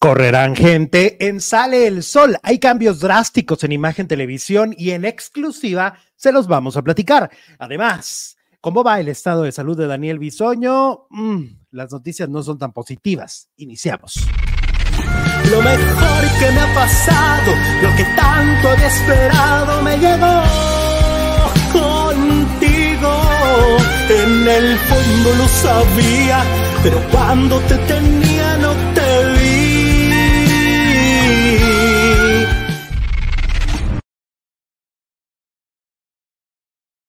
Correrán gente en Sale el Sol. Hay cambios drásticos en imagen televisión y en exclusiva se los vamos a platicar. Además, ¿cómo va el estado de salud de Daniel Bisoño? Mm, las noticias no son tan positivas. Iniciamos. Lo mejor que me ha pasado, lo que tanto he esperado, me llegó contigo. En el fondo lo sabía, pero cuando te tenía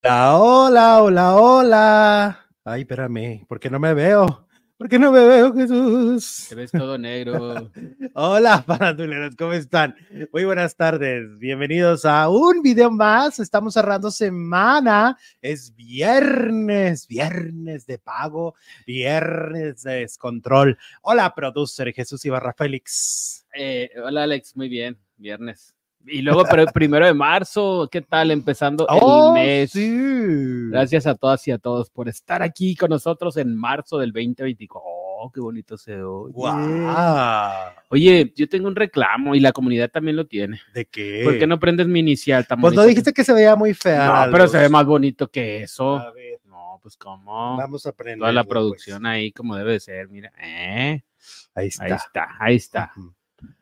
Hola, hola, hola, hola. Ay, espérame, ¿por qué no me veo? ¿Por qué no me veo, Jesús? Te ves todo negro. Hola, paranduleros, ¿cómo están? Muy buenas tardes, bienvenidos a un video más. Estamos cerrando semana, es viernes, viernes de pago, viernes de descontrol. Hola, producer Jesús Ibarra Félix. Eh, hola, Alex, muy bien, viernes. Y luego, pero el primero de marzo, ¿qué tal? Empezando Oh, el mes. sí. Gracias a todas y a todos por estar aquí con nosotros en marzo del 2024. Oh, qué bonito se oye. Guau. Oye, yo tengo un reclamo y la comunidad también lo tiene. ¿De qué? ¿Por qué no prendes mi inicial tan Pues no dijiste que se veía muy fea. No, pero se ve más bonito que eso. A ver, No, pues cómo. vamos a aprender. Toda la producción ahí como debe de ser, mira. ¿Eh? Ahí está. Ahí está, ahí está.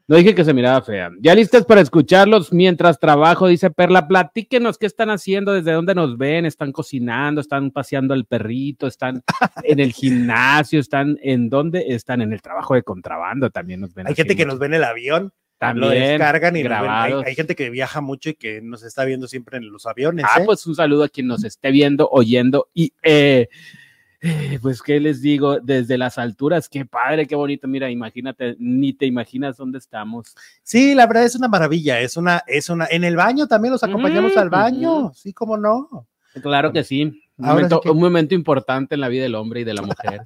No dije que se miraba fea. Ya listas para escucharlos mientras trabajo, dice Perla. Platíquenos qué están haciendo, desde dónde nos ven, están cocinando, están paseando al perrito, están en el gimnasio, están en dónde, están en el trabajo de contrabando, también nos ven. Hay gente que nos ve en el avión, lo también descargan y nos ven. Hay, grabados. hay gente que viaja mucho y que nos está viendo siempre en los aviones. Ah, ¿eh? pues un saludo a quien nos esté viendo, oyendo y eh, eh, pues qué les digo, desde las alturas, qué padre, qué bonito, mira, imagínate, ni te imaginas dónde estamos. Sí, la verdad es una maravilla. Es una, es una. En el baño también los acompañamos al baño. Sí, cómo no. Claro que sí, un momento, que- un momento importante en la vida del hombre y de la mujer.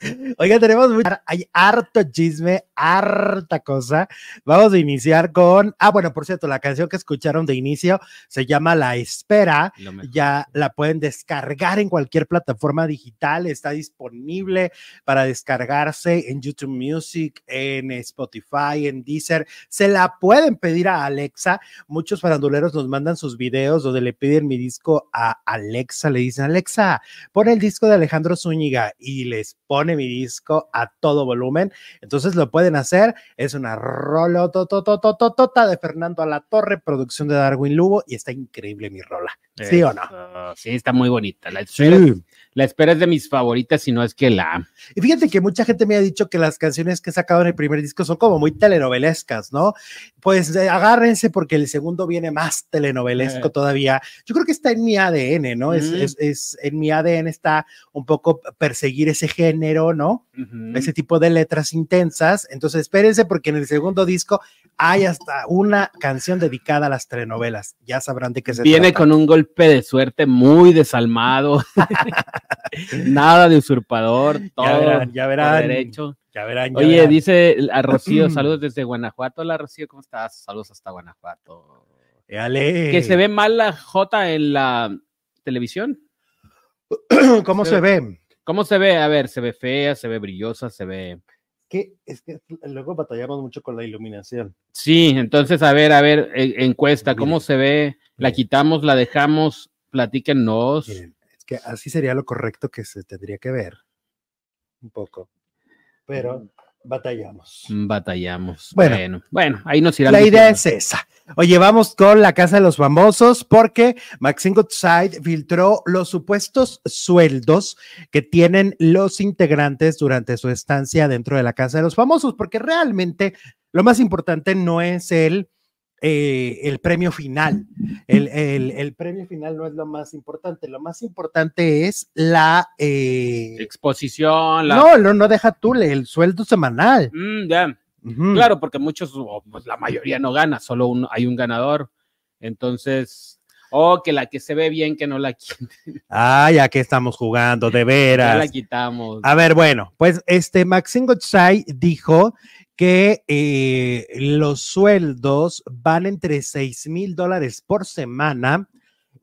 Oiga, tenemos mucha- hay harto chisme, harta cosa. Vamos a iniciar con. Ah, bueno, por cierto, la canción que escucharon de inicio se llama La Espera. Ya la pueden descargar en cualquier plataforma digital, está disponible para descargarse en YouTube Music, en Spotify, en Deezer. Se la pueden pedir a Alexa. Muchos faranduleros nos mandan sus videos donde le piden mi disco a Alexa. Le dicen, Alexa, pon el disco de Alejandro Zúñiga y les pone mi disco a todo volumen. Entonces lo pueden hacer. Es una rola tototototota de Fernando Alatorre, producción de Darwin Lugo y está increíble mi rola. ¿Sí o no? Sí, está muy bonita. La es- la espera es de mis favoritas, si no es que la. Y fíjate que mucha gente me ha dicho que las canciones que he sacado en el primer disco son como muy telenovelescas, ¿no? Pues eh, agárrense porque el segundo viene más telenovelesco Eh. todavía. Yo creo que está en mi ADN, ¿no? Es, Ujú. es, es- en mi ADN está un poco perseguir ese género, ¿no? Ujú. Ese tipo de letras intensas. Entonces espérense porque en el segundo disco hay hasta una canción dedicada a las telenovelas. Ya sabrán de qué se Viene trata. con un golpe de suerte muy desalmado. Nada de usurpador, todo Ya verán, ya por verán. derecho. Ya verán, ya Oye, verán. dice a Rocío, saludos desde Guanajuato. Hola Rocío, ¿cómo estás? Saludos hasta Guanajuato. Que se ve mal la J en la televisión. ¿Cómo se se ve? ¿Cómo se ve? A ver, se ve fea, se ve brillosa, se ve. que es que luego batallamos mucho con la iluminación. Sí, entonces, a ver, a ver, e- encuesta, ¿cómo Miren, se ve? ¿La quitamos, la dejamos? Platíquenos. Miren, que así sería lo correcto que se tendría que ver. Un poco. Pero batallamos. Batallamos. Bueno. Bueno, bueno, ahí nos irá. La idea es esa. Oye, vamos con la casa de los famosos porque Maxine Goodside filtró los supuestos sueldos que tienen los integrantes durante su estancia dentro de la casa de los famosos, porque realmente lo más importante no es el, eh, el premio final. El, el- el premio final no es lo más importante. Lo más importante es la... eh, Exposición, la. no, no, no deja tú el sueldo semanal. Mm. Claro, porque muchos, pues, la mayoría no gana, solo hay un ganador. Entonces, oh, que la que se ve bien, que no la, qui- Ah, ya que estamos jugando, de ya veras. la quitamos. A ver, bueno, pues este Maxine Godsai dijo que eh, los sueldos van entre 6 mil dólares por semana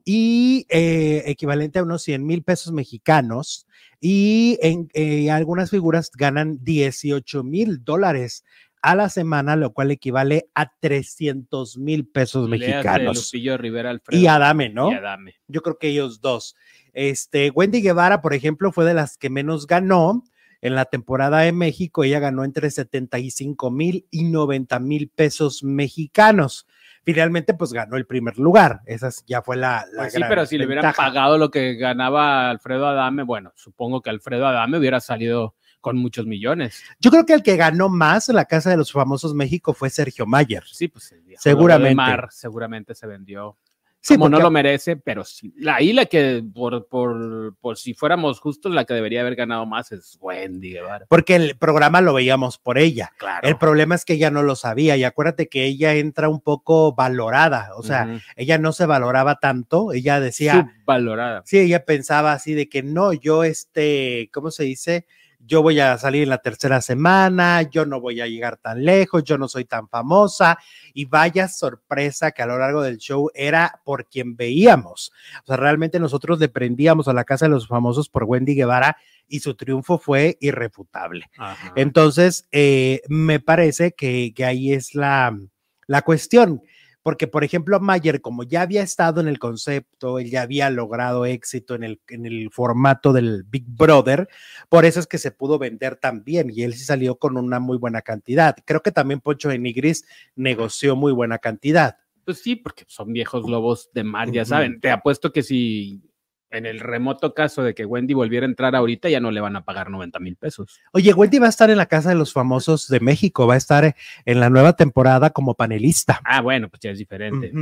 y eh, equivalente a unos 100 mil pesos mexicanos. Y en eh, algunas figuras ganan 18 mil dólares a la semana, lo cual equivale a 300 mil pesos Léase mexicanos. Lupillo Rivera Alfredo. Y Adame, ¿no? Y Adame. Yo creo que ellos dos. Este, Wendy Guevara, por ejemplo, fue de las que menos ganó en la temporada de México. Ella ganó entre 75 mil y 90 mil pesos mexicanos. Finalmente, pues ganó el primer lugar. Esa es- ya fue la, la Pues sí, gran pero si le hubieran pagado lo que ganaba Alfredo Adame, bueno, supongo que Alfredo Adame hubiera salido con muchos millones. Yo creo que el que ganó más en la Casa de los Famosos México fue Sergio Mayer. Sí, pues Seguramente. Mar seguramente se vendió. Sí, como no lo merece, pero sí. Ahí la que, por, por, por si fuéramos justos, la que debería haber ganado más es Wendy Guevara. porque el programa lo veíamos por ella. Claro. El problema es que ella no lo sabía y acuérdate que ella entra un poco valorada, o sea, ella no se valoraba tanto, ella decía, Subvalorada. sí, ella pensaba así de que no, yo este, ¿cómo se dice? Yo voy a salir en la tercera semana, yo no voy a llegar tan lejos, yo no soy tan famosa y vaya sorpresa que a lo largo del show era por quien veíamos. O sea, realmente nosotros le prendíamos a la Casa de los Famosos por Wendy Guevara y su triunfo fue irrefutable. Ajá. Entonces, eh, me parece que, que ahí es la, la cuestión, porque por ejemplo, Mayer, como ya había estado en el concepto, él ya había logrado éxito en el, en el formato del Big Brother, por eso es que se pudo vender tan bien y él sí salió con una muy buena cantidad. Creo que también Poncho de Nigris negoció muy buena cantidad. Pues sí, porque son viejos lobos de mar, ya saben. Te apuesto que si en el remoto caso de que Wendy volviera a entrar ahorita, ya no le van a pagar 90 mil pesos. Oye, Wendy va a estar en la Casa de los Famosos de México, va a estar en la nueva temporada como panelista. Ah, bueno, pues ya es diferente.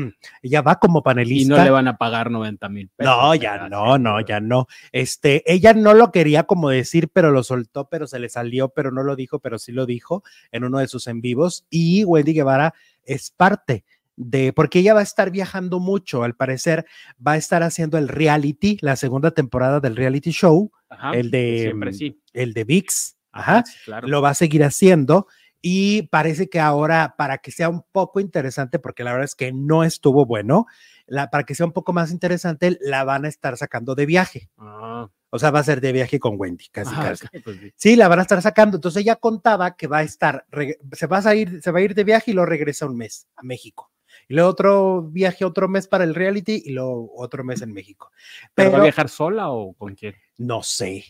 Ella va como Y panelista. no le van a pagar 90 mil pesos. No, ya no, no, ya no. Este, ella no lo quería como decir, pero lo soltó, pero se le salió, pero no lo dijo, pero sí lo dijo en uno de sus en vivos. Y Wendy Guevara es parte de, porque ella va a estar viajando mucho, al parecer va a estar haciendo el reality, la segunda temporada del reality show, Ajá, el de, Siempre sí. el de VIX, ajá, sí, claro. lo va a seguir haciendo. Y parece que ahora, para que sea un poco interesante, porque la verdad es que no estuvo bueno, la, para que sea un poco más interesante, la van a estar sacando de viaje. Ah, O sea, va a ser de viaje con Wendy, casi, ah, casi. pues sí. Sí, la van a estar sacando. Entonces ella contaba que va a estar, se va a ir, se va a ir de viaje y luego regresa un mes a México. Y luego otro viaje, otro mes para el reality y luego otro mes en México. ¿Pero va a viajar sola o con quién? no sé.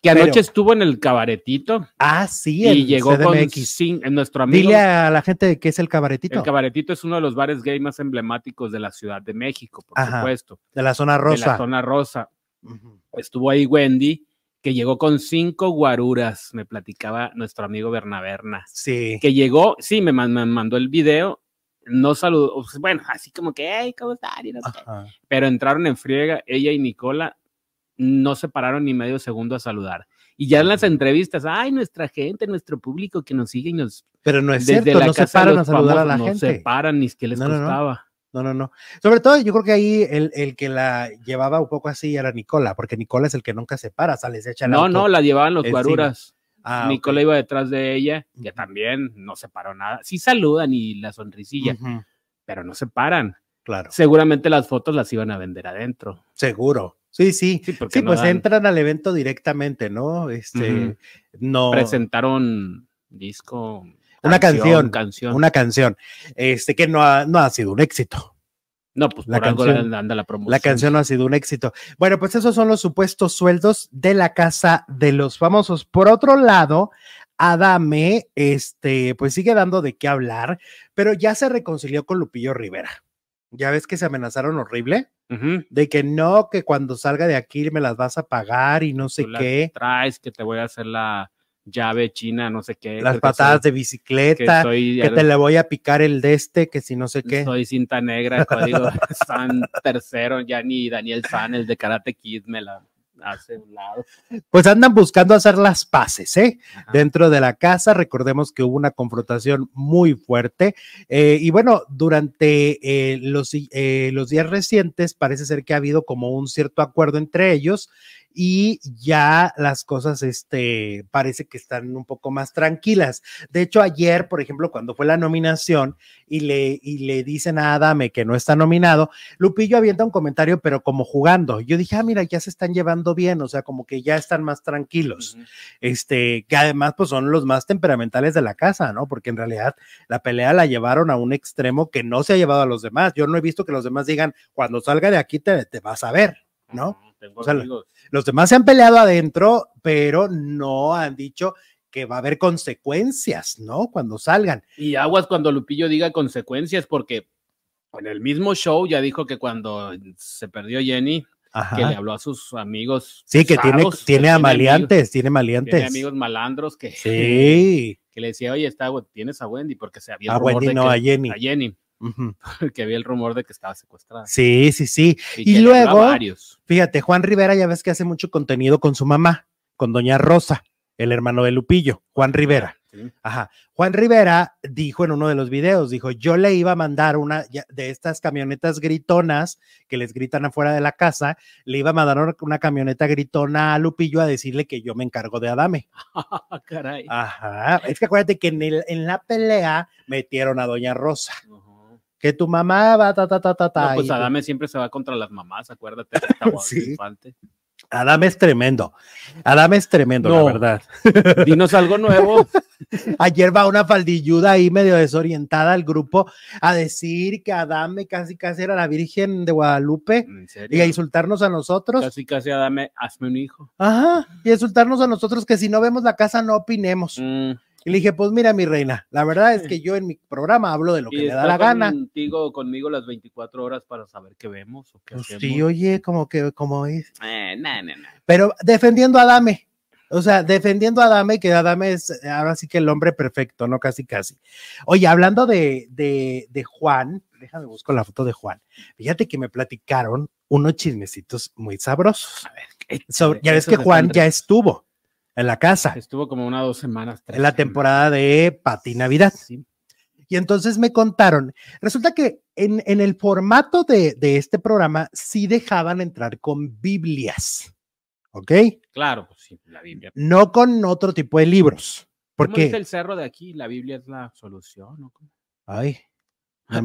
Que anoche Pero- estuvo en el cabaretito Ah, sí, y llegó con cin- en nuestro amigo. Dile a la gente de qué es el cabaretito. El cabaretito es uno de los bares gay más emblemáticos de la Ciudad de México, por Ajá, supuesto. de la zona De rosa. la zona rosa. Estuvo ahí Wendy, que llegó con cinco guaruras, me platicaba nuestro amigo Bernaberna. Sí. Que llegó, sí, me, man- me mandó el video, no saludó, bueno, así como que, hey, ¿cómo están? Y no sé. Pero entraron en friega, ella y Nicola no se pararon ni medio segundo a saludar. Y ya en las entrevistas, ay, nuestra gente, nuestro público que nos sigue y nos Pero no es desde cierto, la no se casa paran a saludar a la famosos, no se gente. paran ni es que les No, no, no. costaba. No, no, no. Sobre todo, yo creo que ahí el, el que la llevaba un poco así era Nicola, porque Nicola es el que nunca se para, sale, se echa el No, auto. no, la llevaban los encima. guaruras. Ah, Nicola iba detrás de ella, que también no se paró nada. Sí saludan y la sonrisilla, pero no se paran. Claro, Seguramente las fotos las iban a vender adentro. seguro. Sí, sí. Sí, no pues dan- entran al evento directamente, ¿no? Este, no. presentaron disco. Una canción, canción. Una canción, este, que no ha, no ha sido un éxito. No, pues la por algo canción- le anda la promoción. La canción no ha sido un éxito. Bueno, pues esos son los supuestos sueldos de la casa de los famosos. Por otro lado, Adame, este, pues sigue dando de qué hablar, pero ya se reconcilió con Lupillo Rivera. Ya ves que se amenazaron horrible de que no, que cuando salga de aquí me las vas a pagar y no sé Tú qué, Traes que te voy a hacer la llave china, no sé qué. las patadas soy- de bicicleta, que soy, que te le voy a picar el de este, que si no sé qué. soy cinta negra, código San tercero, ya ni Daniel San, el de Karate Kid, me la hace un lado. Pues andan buscando hacer las paces, ¿eh? Ajá. dentro de la casa. Recordemos que hubo una confrontación muy fuerte. eh, y bueno, durante eh, los, eh, los días recientes parece ser que ha habido como un cierto acuerdo entre ellos y ya las cosas, este, parece que están un poco más tranquilas. De hecho, ayer, por ejemplo, cuando fue la nominación y le, y le dicen a Adame que no está nominado, Lupillo avienta un comentario, pero como jugando. Yo dije, ah, mira, ya se están llevando bien, o sea, como que ya están más tranquilos. Este, que además, pues son los más temperamentales de la casa, ¿no? Porque en realidad la pelea la llevaron a un extremo que no se ha llevado a los demás. Yo no he visto que los demás digan, cuando salga de aquí te, te vas a ver, ¿no? Tengo O sea, amigos. Los demás se han peleado adentro, pero no han dicho que va a haber consecuencias, ¿no? Cuando salgan. Y aguas cuando Lupillo diga consecuencias, porque en el mismo show ya dijo que cuando se perdió Jenny, Ajá. que le habló a sus amigos. Sí, que tiene, tiene a amigos- maliantes, tiene Tiene maleantes. amigos malandros que, Sí, que le decía, oye, está, tienes a Wendy, porque se había a Wendy de no, que- a Jenny. a Jenny, Que había el rumor de que estaba secuestrada. Sí, sí, sí. Y, luego- varios. Fíjate, Juan Rivera ya ves que hace mucho contenido con su mamá, con doña Rosa, el hermano de Lupillo, Juan Rivera. Sí. Ajá. Juan Rivera dijo en uno de los videos, dijo, yo le iba a mandar una de estas camionetas gritonas que les gritan afuera de la casa, le iba a mandar una, camioneta gritona a Lupillo a decirle que yo me encargo de Adame. Caray. Ajá. Es que acuérdate que en, el- en la pelea metieron a doña Rosa, Ujú. Que tu mamá va ta ta ta ta ta. No, pues y- Adame siempre se va contra las mamás, acuérdate. Sí. Adame es tremendo. Adame es tremendo, No. la verdad. Dinos algo nuevo. Ayer va una faldilluda ahí medio desorientada al grupo a decir que Adame casi casi era la Virgen de Guadalupe y a insultarnos a nosotros. Casi, casi, Adame, hazme un hijo. Ajá, y a insultarnos a nosotros que si no vemos la casa no opinemos. Mm, Y le dije, pues mira, mi reina, la verdad es que yo en mi programa hablo de lo que me da la gana. Contigo conmigo las 24 horas para saber qué vemos o qué Pues hacemos. sí, oye, como que, como es. Eh. Pero defendiendo a Adame. O sea, defendiendo a Adame, que Adame es ahora sí que el hombre perfecto, ¿no? Casi, casi. Oye, hablando de, de, de Juan, déjame buscar la foto de Juan. Fíjate que me platicaron unos chismecitos muy sabrosos. Sobre- ya ves que Juan ya estuvo en la casa, Estuvo como una dos semanas. tres en la temporada de Pati Navidad. Sí. Y entonces me contaron, resulta que en, en el formato de, de este programa sí dejaban entrar con Biblias, ¿ok? Claro, pues sí, la Biblia. No con otro tipo de libros. ¿Cómo dice Porque, el cerro de aquí? La Biblia es la solución. ¿no? ay, no me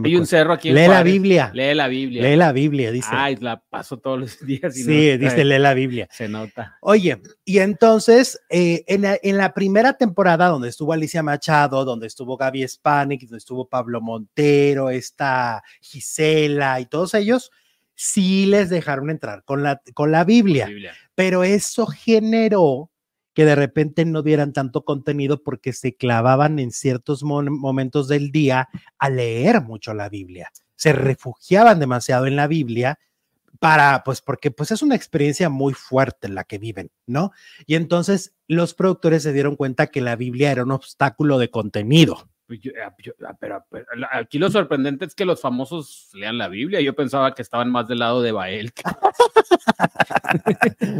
Hay un cerro aquí en lee la. Biblia, Lee la Biblia. lee la Biblia, dice. Ay, la paso todos los días. y no- sí, dice, lee la Biblia. Se nota. Oye, y entonces eh, en, la, en la primera temporada donde estuvo Alicia Machado, donde estuvo Gaby Spanik, donde estuvo Pablo Montero, está Gisela y todos ellos, sí les dejaron entrar con la, con la Biblia, Biblia. pero eso generó que de repente no dieran tanto contenido porque se clavaban en ciertos momentos del día a leer mucho la Biblia. Se refugiaban demasiado en la Biblia para, pues, porque pues es una experiencia muy fuerte la que viven, ¿no? Y entonces los productores se dieron cuenta que la Biblia era un obstáculo de contenido. Pues yo- ah, yo- ah, pero, pero aquí lo sorprendente es que los famosos lean la Biblia. Yo pensaba que estaban más del lado de Bael.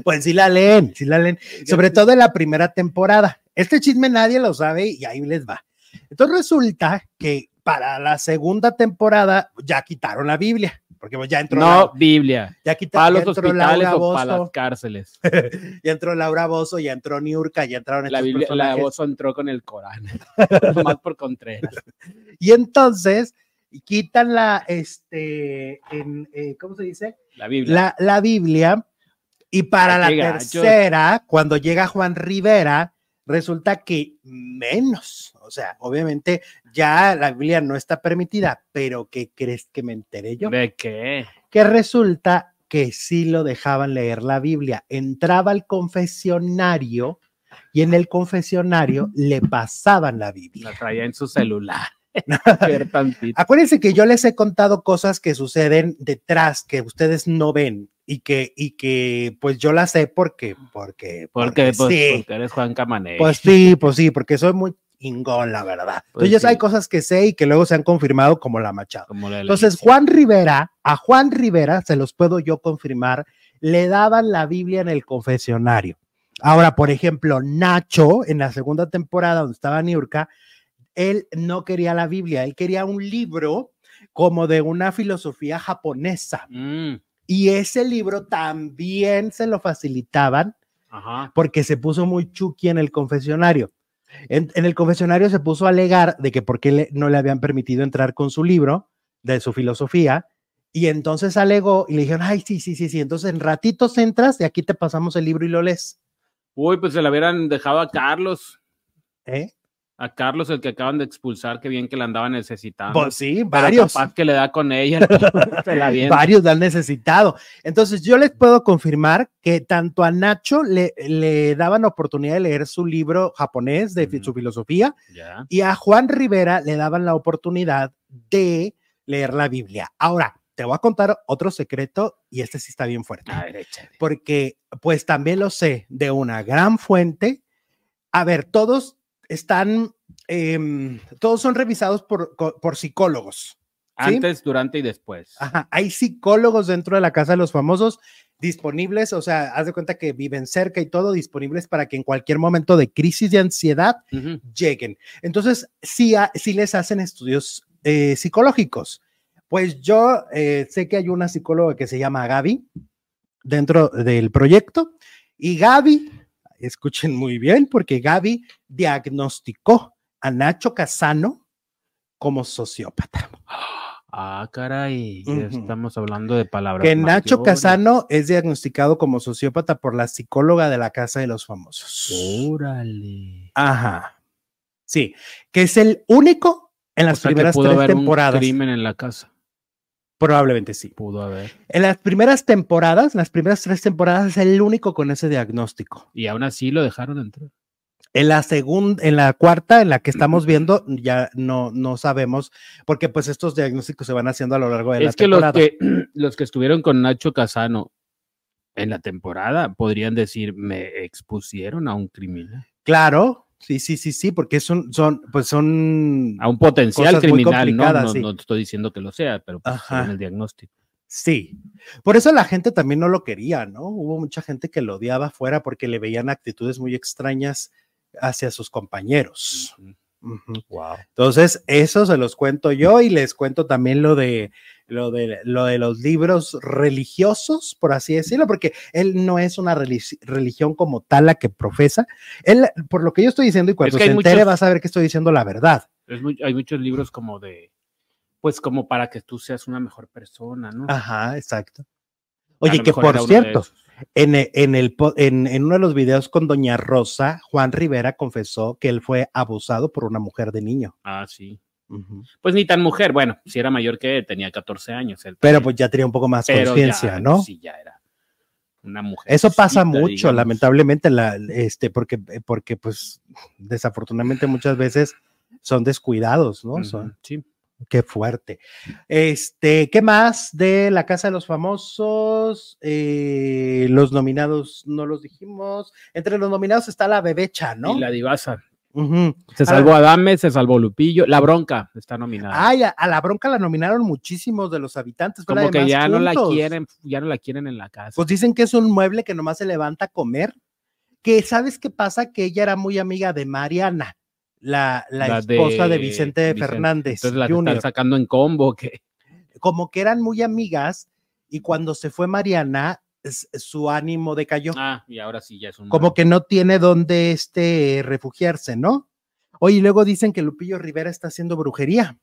Pues sí la leen, sí la leen, sobre todo en la primera temporada. Este chisme nadie lo sabe y ahí les va. Entonces resulta que para la segunda temporada ya quitaron la Biblia, porque pues ya entró, No, la- Biblia. ya quitaron, Para los hospitales o para las cárceles. ya entró Laura Bozo, ya entró Niurka, ya entraron La Biblia, la voz entró con el Corán. Más por Contreras. Y entonces quitan la, este, en, eh, ¿cómo se dice? La Biblia. La, la Biblia. Y para la tercera, cuando llega Juan Rivera, resulta que menos. O sea, obviamente ya la Biblia no está permitida, pero ¿qué crees que me enteré yo? ¿De qué? Que resulta que sí lo dejaban leer la Biblia. Entraba al confesionario y en el confesionario le pasaban la Biblia. La traía en su celular. Acuérdense que yo les he contado cosas que suceden detrás que ustedes no ven y que, y que pues yo las sé porque, porque, Porque, pues, sí, porque eres Juan Camané. pues sí, pues sí, porque soy muy ingón, la verdad. Pues Entonces sí. hay cosas que sé y que luego se han confirmado como la Machado. como la Entonces. Juan Rivera, a Juan Rivera, se los puedo yo confirmar, le daban la Biblia en el confesionario. Ahora, por ejemplo, Nacho, en la segunda temporada donde estaba Niurka, él no quería la Biblia, él quería un libro como de una filosofía japonesa. Mm, Y ese libro también se lo facilitaban Ajá. porque se puso muy chuki en el confesionario. En, en el confesionario se puso a alegar de que por qué le- no le habían permitido entrar con su libro de su filosofía. Y entonces alegó y le dijeron, ay, sí, sí, sí, sí. Entonces en ratitos entras y aquí te pasamos el libro y lo lees. Uy, pues se la hubieran dejado a Carlos. ¿Eh? A Carlos, el que acaban de expulsar, que bien que la andaba necesitando. Pues sí, varios. capaz que le da con ella. la. Varios la han necesitado. Entonces, yo les puedo confirmar que tanto a Nacho le, le daban oportunidad de leer su libro japonés de su filosofía y a Juan Rivera le daban la oportunidad de leer la Biblia. Ahora, te voy a contar otro secreto y este sí está bien fuerte, A ver, porque pues también lo sé de una gran fuente. A ver, todos están, em, todos son revisados por, por psicólogos. ¿sí? Antes, durante y después. Ajá, hay psicólogos dentro de la casa de los famosos disponibles, o sea, haz de cuenta que viven cerca y todo disponibles para que en cualquier momento de crisis de ansiedad lleguen. Entonces, sí, sí les hacen estudios eh, psicológicos. Pues yo eh, sé que hay una psicóloga que se llama Gaby dentro del proyecto y Gaby, escuchen muy bien, porque Gaby diagnosticó a Nacho Casano como sociópata. Ah, caray. ya estamos hablando de palabras. que Nacho mayores. Casano es diagnosticado como sociópata por la psicóloga de la Casa de los Famosos. Órale. Ajá. Sí, que es el único en las O sea, que primeras pudo tres haber un temporadas. crimen en la casa. Probablemente sí. Pudo haber. En las primeras temporadas, las primeras tres temporadas, es el único con ese diagnóstico. Y aún así lo dejaron entrar. En la segunda, en la cuarta, en la que estamos viendo, ya no, no sabemos, porque pues estos diagnósticos se van haciendo a lo largo de la Es temporada. que los que estuvieron con Nacho Casano en la temporada podrían decir, me expusieron a un criminal, Claro, sí, sí, sí, sí, porque son, son, pues son, a un potencial criminal. No, no, sí. no estoy diciendo que lo sea, pero pues según el diagnóstico. Sí, por eso la gente también no lo quería, ¿no? Hubo mucha gente que lo odiaba afuera porque le veían actitudes muy extrañas hacia sus compañeros. Wow. Entonces, eso se los cuento yo y les cuento también lo de lo de lo de los libros religiosos, por así decirlo, porque él no es una religi- religión como tal la que profesa. Él, por lo que yo estoy diciendo y cuando que se entere muchos- vas a ver que estoy diciendo la verdad. Es muy- hay muchos libros como de, pues como para que tú seas una mejor persona, ¿no? Ajá, exacto. Oye, que por cierto. En, e- en el, en, en uno de los videos con Doña Rosa, Juan Rivera confesó que él fue abusado por una mujer de niño. Ah, sí. Pues ni tan mujer, bueno, si era mayor que él, tenía 14 años. él Pero pues ya tenía un poco más conciencia, ¿no? Sí, ya era una mujer. Eso pasa mucho, lamentablemente, la, este, porque, porque pues desafortunadamente muchas veces son descuidados, ¿no? Son- Sí. Qué fuerte. Este, ¿qué más de la Casa de los Famosos? Eh, los nominados no los dijimos. Entre los nominados está la bebecha, ¿no? Y la divasa. Ujú. Se salvó Adame, se salvó Lupillo. La bronca está nominada. Ay, a, a la bronca la nominaron muchísimos de los habitantes. Como que ya no la quieren, ya no la quieren en la casa. Pues dicen que es un mueble que nomás se levanta a comer. Que sabes qué pasa, que ella era muy amiga de Mariana, la, la, La esposa de, Vicente, Fernández Entonces la están sacando en combo, que Como que eran muy amigas y cuando se fue Mariana, su ánimo decayó. ah, y ahora sí ya es un Como que no tiene dónde este, refugiarse, ¿no? Oye, y luego dicen que Lupillo Rivera está haciendo brujería.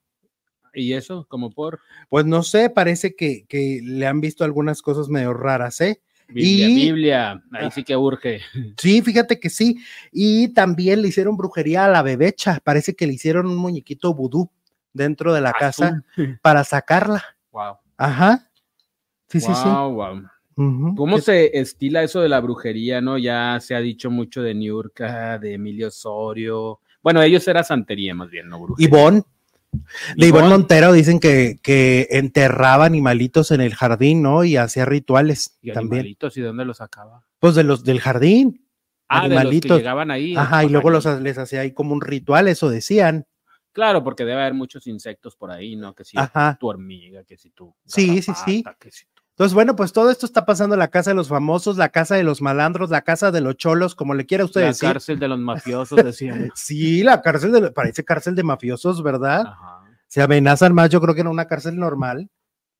y eso como por Pues no sé, parece que, que le han visto algunas cosas medio raras, ¿eh? Biblia, Y- Biblia, ahí Ah. sí que urge. Sí, fíjate que sí. Y también le hicieron brujería a la bebecha. Parece que le hicieron un muñequito vudú dentro de la casa Azul. para sacarla. Wow. Ajá. Sí, sí, sí. Wow. ¿Cómo ¿Qué- se estila eso de la brujería, no? Ya se ha dicho mucho de Niurka, de Emilio Osorio. Bueno, ellos era santería más bien, no brujería. Ivonne. De. Montero dicen que, que enterraba animalitos en el jardín, ¿no? Y hacía rituales Y también. animalitos, ¿y de dónde los sacaba? Pues de los del jardín. Ah, de los que Animalitos. llegaban ahí. Ajá, y luego los, les hacía ahí como un ritual, eso decían. Claro, porque debe haber muchos insectos por ahí, ¿no? Que si Ajá. tu hormiga, que si tu Sí, sí, sí. que si Entonces, bueno, pues todo esto está pasando en la casa de los famosos, la casa de los malandros, la casa de los cholos, como le quiera usted La decir. cárcel de los mafiosos, decían. Sí, la cárcel de, parece cárcel de mafiosos, ¿verdad? Ajá. Se amenazan más, yo creo que en una cárcel normal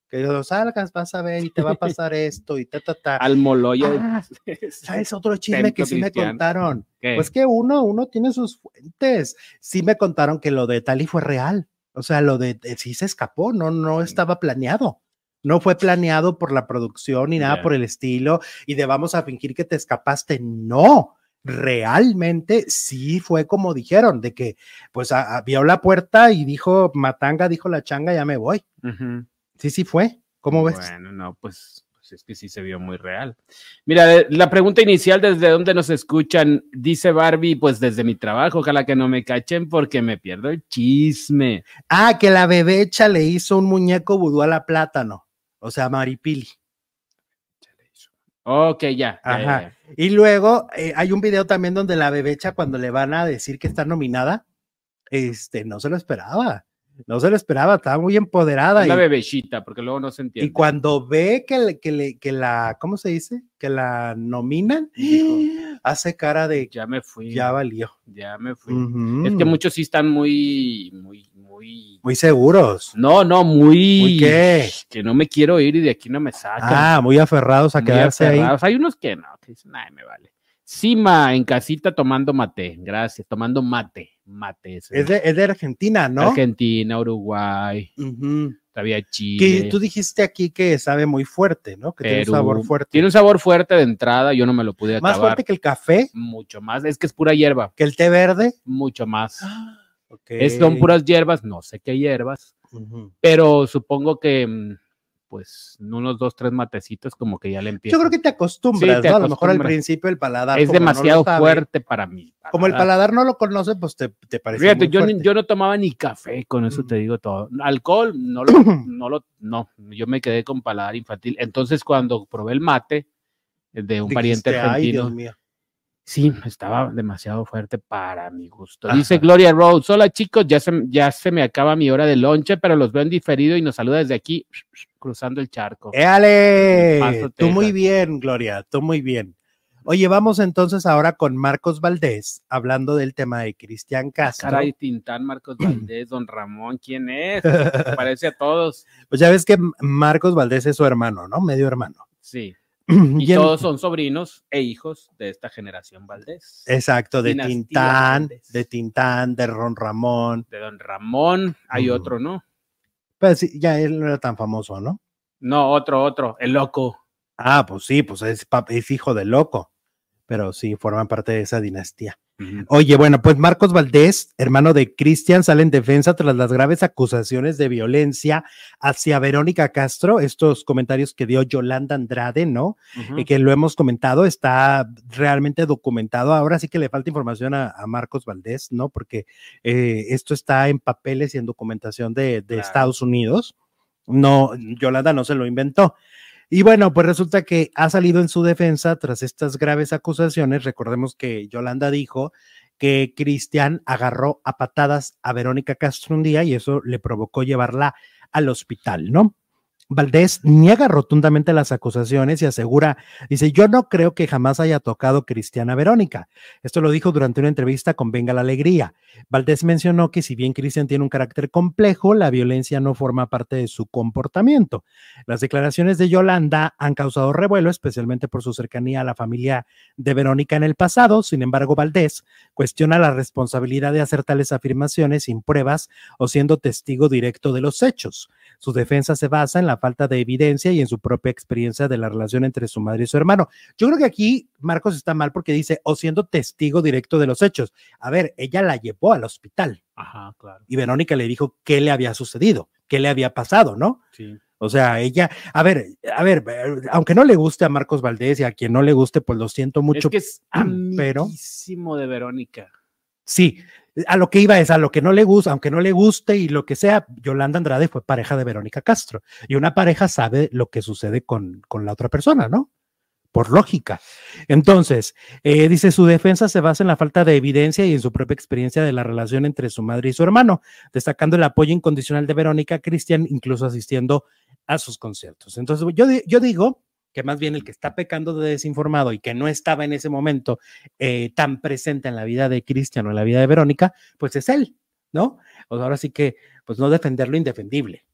que no salgas, vas a ver y te va a pasar esto y ta, ta, ta. Al moloyo. Ah, ¿Sabes otro chisme Templo que sí me contaron? ¿Qué? Pues que uno, uno tiene sus fuentes. Sí me contaron que lo de Tali fue real. O sea, lo de, de- sí se escapó, no, no estaba planeado. No fue planeado por la producción ni nada por el estilo y de vamos a fingir que te escapaste. No, realmente sí fue como dijeron, de que pues a- abrió la puerta y dijo Matanga, dijo la changa, ya me voy. Sí, sí fue. ¿Cómo ves? Bueno, no, pues, pues es que sí se vio muy real. Mira, la pregunta inicial, ¿desde dónde nos escuchan? Dice Barbie, pues desde mi trabajo, ojalá que no me cachen porque me pierdo el chisme. Ah, que la bebecha le hizo un muñeco vudú a la plátano, o sea, Maripili. Ok, ya. Ajá. ya, ya. Y luego eh, hay un video también donde la bebecha, cuando le van a decir que está nominada, este, no se lo esperaba. No se lo esperaba, estaba muy empoderada. Es la y, bebecita, porque luego no se entiende. y cuando ve que, le- que, le- que la, ¿cómo se dice? Que la nominan, hace cara de Ya me fui. ya valió. Ya me fui. Es que muchos sí están muy, muy, muy. Muy seguros. No, no, muy. ¿Muy qué? Que no me quiero ir y de aquí no me sacan. Ah, muy aferrados a Muy quedarse ahí. Hay unos que no, que dicen, ay, me vale. Sima en casita tomando mate, gracias, tomando mate, mate. ese. Es de, es de Argentina, ¿no? Argentina, Uruguay, Ujú. todavía Que Chile. tú dijiste aquí que sabe muy fuerte, ¿no? Que tiene un sabor fuerte. Tiene un sabor fuerte de entrada, yo no me lo pude Más acabar. fuerte que el café, Mucho más, es que es pura hierba, que el té verde. mucho más. Es, son puras hierbas, no sé qué hierbas, pero supongo que, mm, pues, unos dos, tres matecitos, como que ya le empieza. Yo creo que te acostumbras, Sí, te ¿no? A lo mejor al principio el paladar. es no demasiado sabe, fuerte para mí. Como el paladar no lo conoce, pues te, te parece. Fíjate, muy yo, fuerte. yo no tomaba ni café, con eso Mm. te digo todo. Alcohol, no lo, no lo, no, yo me quedé con paladar infantil. Entonces, cuando probé el mate eh, de un pariente Dijiste, Ay, Dios argentino, mío. Sí, estaba demasiado fuerte para mi gusto. Ajá. Dice Gloria Rhodes, hola chicos, ya se, ya se me acaba mi hora de lonche, pero los veo en diferido y nos saluda desde aquí, cruzando el charco. ¡Éale! Tú muy bien, Gloria, tú muy bien. Oye, vamos entonces ahora con Marcos Valdés, hablando del tema de Cristian Castro. Ah, Caray, Tintán, Marcos Valdés, Don Ramón, ¿quién es? Parece a todos. Pues ya ves que Marcos Valdés es su hermano, ¿no? Medio hermano. Sí. Y todos son sobrinos e hijos de esta generación Valdés. Exacto, de Dinastía Tintán, Valdés. de Tintán, de Ron Ramón. De Don Ramón, hay otro, ¿no? Pues sí, ya él no era tan famoso, ¿no? No, otro, otro, el loco. Ah, pues sí, pues es, es hijo de loco, pero sí, forman parte de esa dinastía. Oye, bueno, pues Marcos Valdés, hermano de Cristian, sale en defensa tras las graves acusaciones de violencia hacia Verónica Castro, estos comentarios que dio Yolanda Andrade, ¿no? Ujú. Eh, que lo hemos comentado, está realmente documentado. Ahora sí que le falta información a, a Marcos Valdés, ¿no? Porque eh, esto está en papeles y en documentación de, de Claro. Estados Unidos. No, Yolanda no se lo inventó. Y bueno, pues resulta que ha salido en su defensa tras estas graves acusaciones. Recordemos que Yolanda dijo que Cristian agarró a patadas a Verónica Castro un día y eso le provocó llevarla al hospital, ¿no? Valdés niega rotundamente las acusaciones y asegura, dice, yo no creo que jamás haya tocado Cristiana Verónica. Esto lo dijo durante una entrevista con Venga la Alegría. Valdés mencionó que si bien Cristian tiene un carácter complejo, la violencia no forma parte de su comportamiento. Las declaraciones de Yolanda han causado revuelo, especialmente por su cercanía a la familia de Verónica en el pasado. Sin embargo, Valdés cuestiona la responsabilidad de hacer tales afirmaciones sin pruebas o siendo testigo directo de los hechos. Su defensa se basa en la falta de evidencia y en su propia experiencia de la relación entre su madre y su hermano. Yo creo que aquí Marcos está mal porque dice, o siendo testigo directo de los hechos. A ver, ella la llevó al hospital Ajá, claro. y Verónica le dijo qué le había sucedido, qué le había pasado, ¿no? Sí. O sea, ella, a ver, a ver, eh, aunque no le guste a Marcos Valdés y a quien no le guste, pues lo siento mucho, es que es pero- amiguísimo de Verónica. sí, a lo que iba es a lo que no le gusta, aunque no le guste y lo que sea, Yolanda Andrade fue pareja de Verónica Castro y una pareja sabe lo que sucede con, con la otra persona, ¿no? Por lógica. Entonces, eh, dice, su defensa se basa en la falta de evidencia y en su propia experiencia de la relación entre su madre y su hermano, destacando el apoyo incondicional de Verónica Cristian, incluso asistiendo a sus conciertos. Entonces, yo, yo digo que más bien el que está pecando de desinformado y que no estaba en ese momento eh, tan presente en la vida de Cristian o en la vida de Verónica, pues es él, ¿no? Sea, ahora sí que, pues no defender lo indefendible.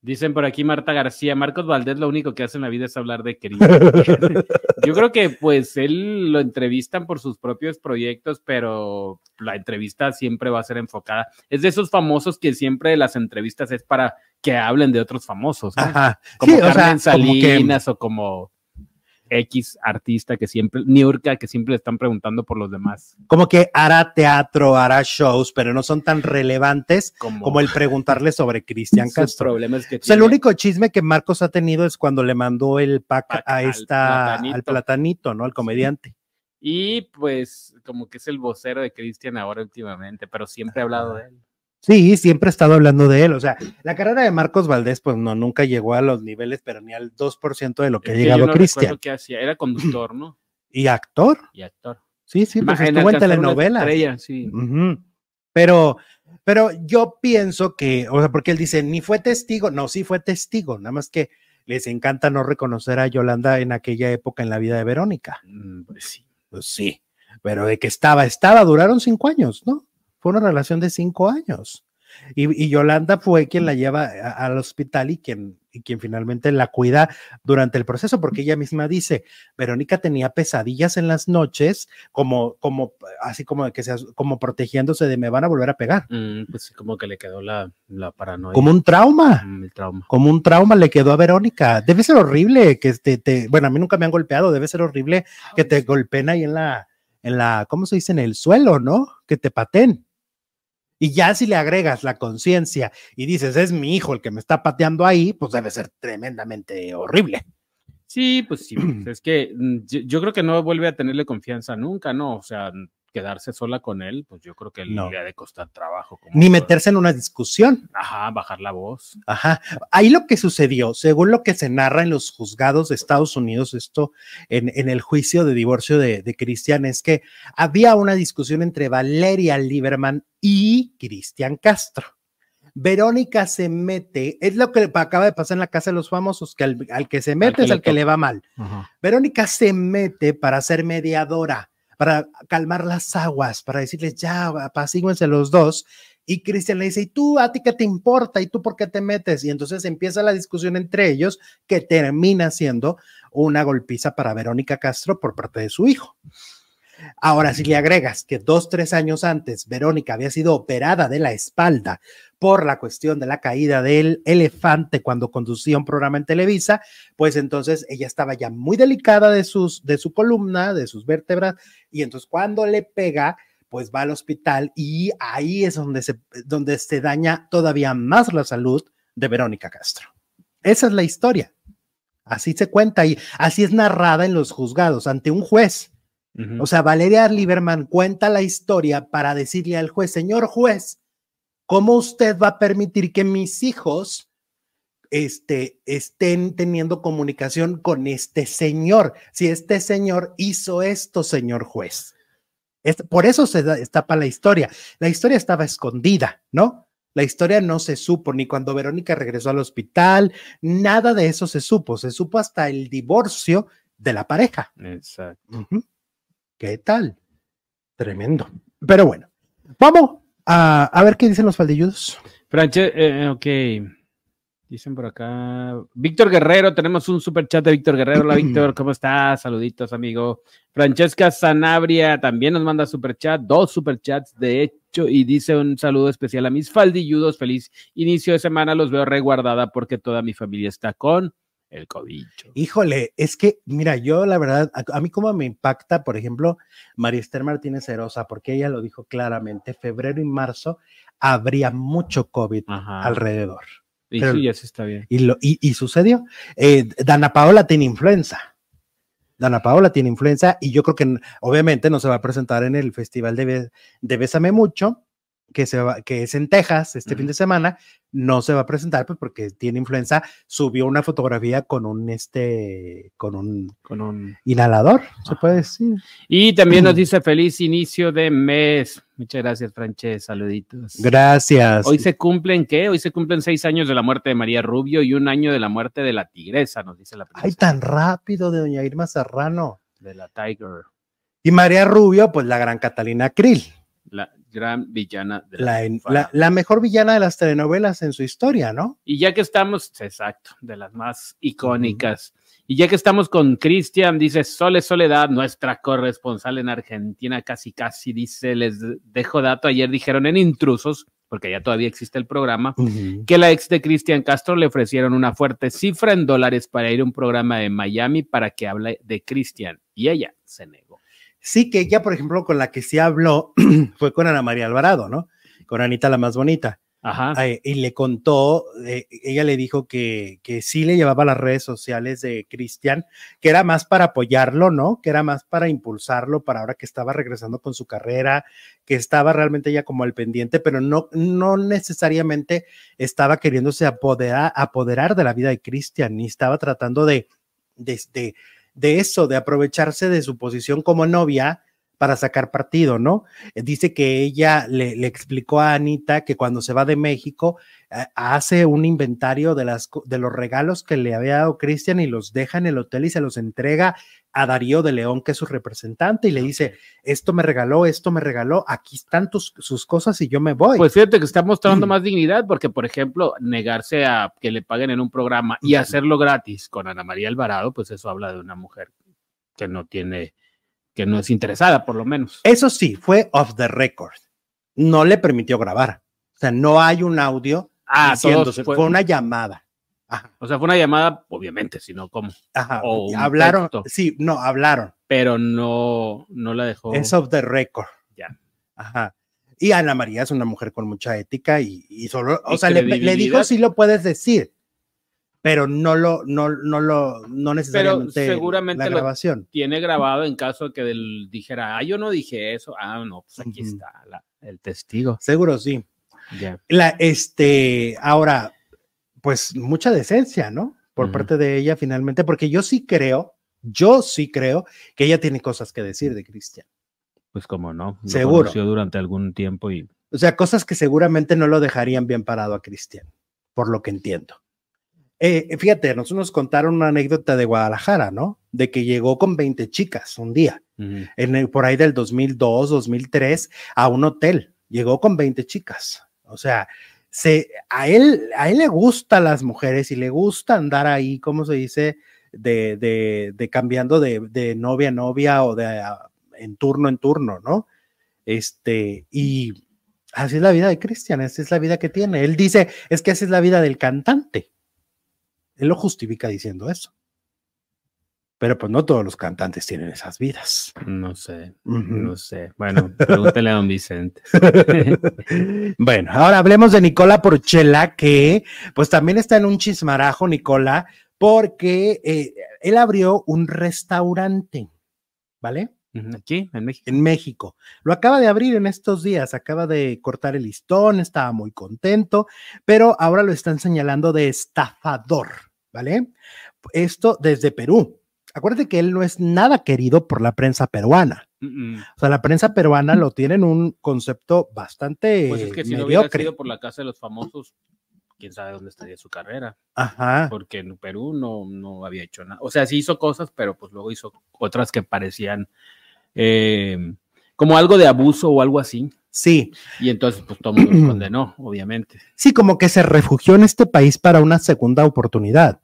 Dicen por aquí Marta García, Marcos Valdés lo único que hace en la vida es hablar de Cristo. Yo creo que pues él lo entrevistan por sus propios proyectos, pero la entrevista siempre va a ser enfocada. Es de esos famosos que siempre las entrevistas es para que hablen de otros famosos, ¿no? Ajá. Como Sí, o sea, Carmen como que- Salinas o como X artista que siempre, Niurka, que siempre le están preguntando por los demás. como que hará teatro, hará shows, pero no son tan relevantes Como, como el preguntarle sobre Cristian Castro. problemas que O sea, el único chisme que Marcos ha tenido es cuando le mandó el pack, Pack a al esta, platanito. al platanito, ¿no? Al comediante. Y pues como que es el vocero de Cristian ahora últimamente, pero siempre ha hablado de él. Sí, siempre he estado hablando de él. O sea, la carrera de Marcos Valdés, pues no, nunca llegó a los niveles, pero ni al 2% de lo que ha Es que llegado no Cristian. qué hacía, era conductor, ¿no? Y actor. Y actor. Sí, sí, pues estuvo en telenovelas. estrella, sí. Ujú. Pero, pero yo pienso que, o sea, porque él dice, ni fue testigo, no, sí fue testigo, nada más que les encanta no reconocer a Yolanda en aquella época en la vida de Verónica. Mm, Pues sí. Pues sí, pero de que estaba, estaba, duraron cinco años, ¿no? Fue una relación de cinco años. Y, y Yolanda fue quien la lleva a- al hospital y quien, y quien finalmente la cuida durante el proceso, porque ella misma dice, Verónica tenía pesadillas en las noches, como, como, así como que se, como protegiéndose de me van a volver a pegar, Mm, pues como que le quedó la, la paranoia. como un trauma. Mm, el trauma. Como un trauma le quedó a Verónica. Debe ser horrible que te, te, bueno, a mí nunca me han golpeado, debe ser horrible que te golpeen ahí en la, en la, ¿cómo se dice? En el suelo, ¿no? Que te paten. Y ya si le agregas la conciencia y dices, es mi hijo el que me está pateando ahí, pues debe ser tremendamente horrible. Sí, pues sí. pues es que mm, yo, yo creo que no vuelve a tenerle confianza nunca, ¿no? O sea, quedarse sola con él, pues yo creo que No. le ha de costar trabajo. como Ni meterse en una discusión. Ajá, bajar la voz. Ajá. Ahí lo que sucedió, según lo que se narra en los juzgados de Estados Unidos, esto en, en el juicio de divorcio de, de Cristian, es que había una discusión entre Valeria Lieberman y Cristian Castro. Verónica se mete, es lo que acaba de pasar en la casa de los famosos, que al, al que se mete que es al que le va mal. Verónica se mete para ser mediadora, para calmar las aguas, para decirles ya, apacíguense los dos. Y Cristian le dice, ¿y tú a ti qué te importa? ¿Y tú por qué te metes? Y entonces empieza la discusión entre ellos que termina siendo una golpiza para Verónica Castro por parte de su hijo. Ahora, si le agregas que dos, tres años antes Verónica había sido operada de la espalda por la cuestión de la caída del elefante cuando conducía un programa en Televisa, pues entonces ella estaba ya muy delicada de, sus, de su columna, de sus vértebras, y entonces cuando le pega, pues va al hospital y ahí es donde se, donde se daña todavía más la salud de Verónica Castro. Esa es la historia. Así se cuenta y así es narrada en los juzgados ante un juez. Ujú. O sea, Valeria Lieberman cuenta la historia para decirle al juez, señor juez, ¿cómo usted va a permitir que mis hijos este, estén teniendo comunicación con este señor? Si este señor hizo esto, señor juez. Es- por eso se da- destapa la historia. La historia estaba escondida, ¿no? La historia no se supo ni cuando Verónica regresó al hospital, nada de eso se supo. Se supo hasta el divorcio de la pareja. Exacto. ¿Qué tal? Tremendo. Pero bueno, vamos a, a ver qué dicen los faldilludos. Franche, eh, ok. Dicen por acá. Víctor Guerrero, tenemos un super chat de Víctor Guerrero. Hola, Víctor, ¿cómo estás? Saluditos, amigo. Francesca Sanabria también nos manda super chat, dos super chats, de hecho, y dice un saludo especial a mis faldilludos. Feliz inicio de semana, los veo reguardada porque toda mi familia está con el cobicho. Híjole, es que, mira, yo la verdad, a, a mí como me impacta, por ejemplo, María Esther Martínez Herosa, porque ella lo dijo claramente, febrero y marzo habría mucho COVID Ajá. alrededor. Y pero- sí, eso está bien. Y, lo, y, y sucedió. Eh, Dana Paola tiene influenza. Dana Paola tiene influenza y yo creo que obviamente no se va a presentar en el festival de, Be- de Bésame Mucho, que, se va, que es en Texas este fin de semana. No se va a presentar pues, porque tiene influenza. Subió una fotografía con un, este, con un Con un... inhalador, se puede decir. Y también nos dice feliz inicio de mes. Muchas gracias, Frances. Saluditos. Gracias. Hoy se cumplen, ¿qué? Hoy se cumplen seis años de la muerte de María Rubio y un año de la muerte de la tigresa, nos dice la Ay, princesa. tan rápido de doña Irma Serrano. De la Tiger. Y María Rubio, pues la gran Catalina Krill. La gran villana de La, la, la mejor villana de las telenovelas en su historia, ¿no? Y ya que estamos, exacto, de las más icónicas. Y ya que estamos con Cristian, dice Sole Soledad, nuestra corresponsal en Argentina, casi casi dice, les dejo dato, ayer dijeron en Intrusos, porque ya todavía existe el programa, que la ex de Cristian Castro le ofrecieron una fuerte cifra en dólares para ir a un programa de Miami para que hable de Cristian. Y ella se negó. Sí, que ella, por ejemplo, con la que sí habló fue con Ana María Alvarado, ¿no? Con Anita la más bonita. Ajá. Eh, y le contó, eh, ella le dijo que, que sí le llevaba las redes sociales de Cristian, que era más para apoyarlo, ¿no? Que era más para impulsarlo para ahora que estaba regresando con su carrera, que estaba realmente ya como al pendiente, pero no, no necesariamente estaba queriéndose apoderar, apoderar de la vida de Cristian, ni estaba tratando de, de, de, de eso, de aprovecharse de su posición como novia para sacar partido, ¿no? Eh, Dice que ella le, le explicó a Anita que cuando se va de México eh, hace un inventario de, las, de los regalos que le había dado Cristian y los deja en el hotel y se los entrega a Darío de León, que es su representante, y le dice, esto me regaló, esto me regaló, aquí están tus, sus cosas y yo me voy. Pues fíjate que está mostrando más dignidad, porque, por ejemplo, negarse a que le paguen en un programa y hacerlo gratis con Ana María Alvarado, pues eso habla de una mujer que no tiene, que no es interesada, por lo menos. Eso sí, fue off the record. No le permitió grabar. O sea, no hay un audio Ah, diciéndose, fue- fue una llamada. Ajá, O sea, fue una llamada, obviamente, sino como, ajá. O hablaron, texto. sí, no, hablaron. pero no, no la dejó. Es off the record. Ya. Ajá. Y Ana María es una mujer con mucha ética y, y solo, o sea, le, dijo sí lo puedes decir, pero no lo, no, no lo, no necesariamente seguramente la lo- grabación. Tiene grabado en caso de que él dijera, ah, yo no dije eso. Ah, no, pues aquí está la- el testigo. Seguro sí. La, este, ahora, pues mucha decencia, ¿no? Por parte de ella finalmente, porque yo sí creo, yo sí creo que ella tiene cosas que decir de Cristian. Pues como no. Lo Seguro. conoció durante algún tiempo y O sea, cosas que seguramente no lo dejarían bien parado a Cristian, por lo que entiendo. Eh, fíjate, nosotros nos contaron una anécdota de Guadalajara, ¿no? De que llegó con 20 chicas un día, en el- por ahí del 2002, 2003, a un hotel. Llegó con 20 chicas. O sea, se, a, él, a él le gustan las mujeres y le gusta andar ahí, ¿cómo se dice? De, de, de cambiando de, de novia a novia o de en turno en turno, ¿no? Este, y así es la vida de Cristian, esa es la vida que tiene. Él dice, es que así es la vida del cantante. Él lo justifica diciendo eso. Pero pues no todos los cantantes tienen esas vidas. no sé, no sé. Bueno, pregúntale a don Vicente. bueno, ahora hablemos de Nicola Porchela, que pues también está en un chismarajo, Nicola, porque eh, él abrió un restaurante, ¿vale? Aquí, en México. En México. Lo acaba de abrir en estos días, acaba de cortar el listón, estaba muy contento, pero ahora lo están señalando de estafador, ¿vale? Esto desde Perú. Acuérdate que él no es nada querido por la prensa peruana. O sea, la prensa peruana lo tiene en un concepto bastante Pues es que si no hubiera mediocre. sido por la casa de los famosos, quién sabe dónde estaría su carrera. Ajá. Porque en Perú no, no había hecho nada. O sea, sí hizo cosas, pero pues luego hizo otras que parecían eh, como algo de abuso o algo así. Sí, Y entonces, pues todo el mundo condenó, obviamente. sí, como que se refugió en este país para una segunda oportunidad.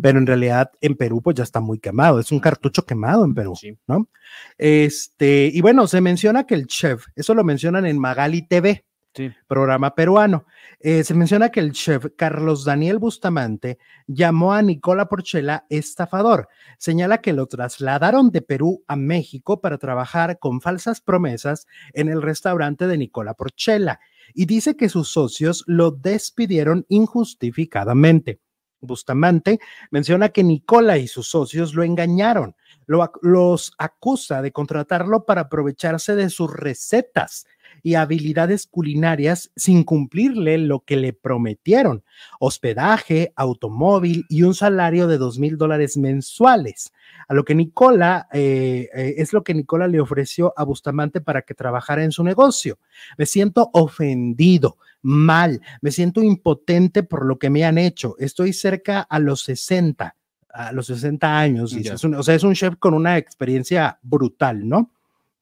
Pero en realidad en Perú pues ya está muy quemado, es un cartucho quemado en Perú, Sí. ¿no? Este, y bueno, se menciona que el chef, eso lo mencionan en Magali TV, Sí. programa peruano. Eh, se menciona que el chef Carlos Daniel Bustamante llamó a Nicola Porchela estafador. Señala que lo trasladaron de Perú a México para trabajar con falsas promesas en el restaurante de Nicola Porchela y dice que sus socios lo despidieron injustificadamente. Bustamante menciona que Nicola y sus socios lo engañaron, lo los acusa de contratarlo para aprovecharse de sus recetas y habilidades culinarias sin cumplirle lo que le prometieron, hospedaje, automóvil y un salario de dos mil dólares mensuales. A lo que Nicola, eh, eh, es lo que Nicola le ofreció a Bustamante para que trabajara en su negocio. Me siento ofendido, mal, me siento impotente por lo que me han hecho. Estoy cerca a los 60, a los 60 años. dice. Ya. Es un- o sea, es un chef con una experiencia brutal, ¿no?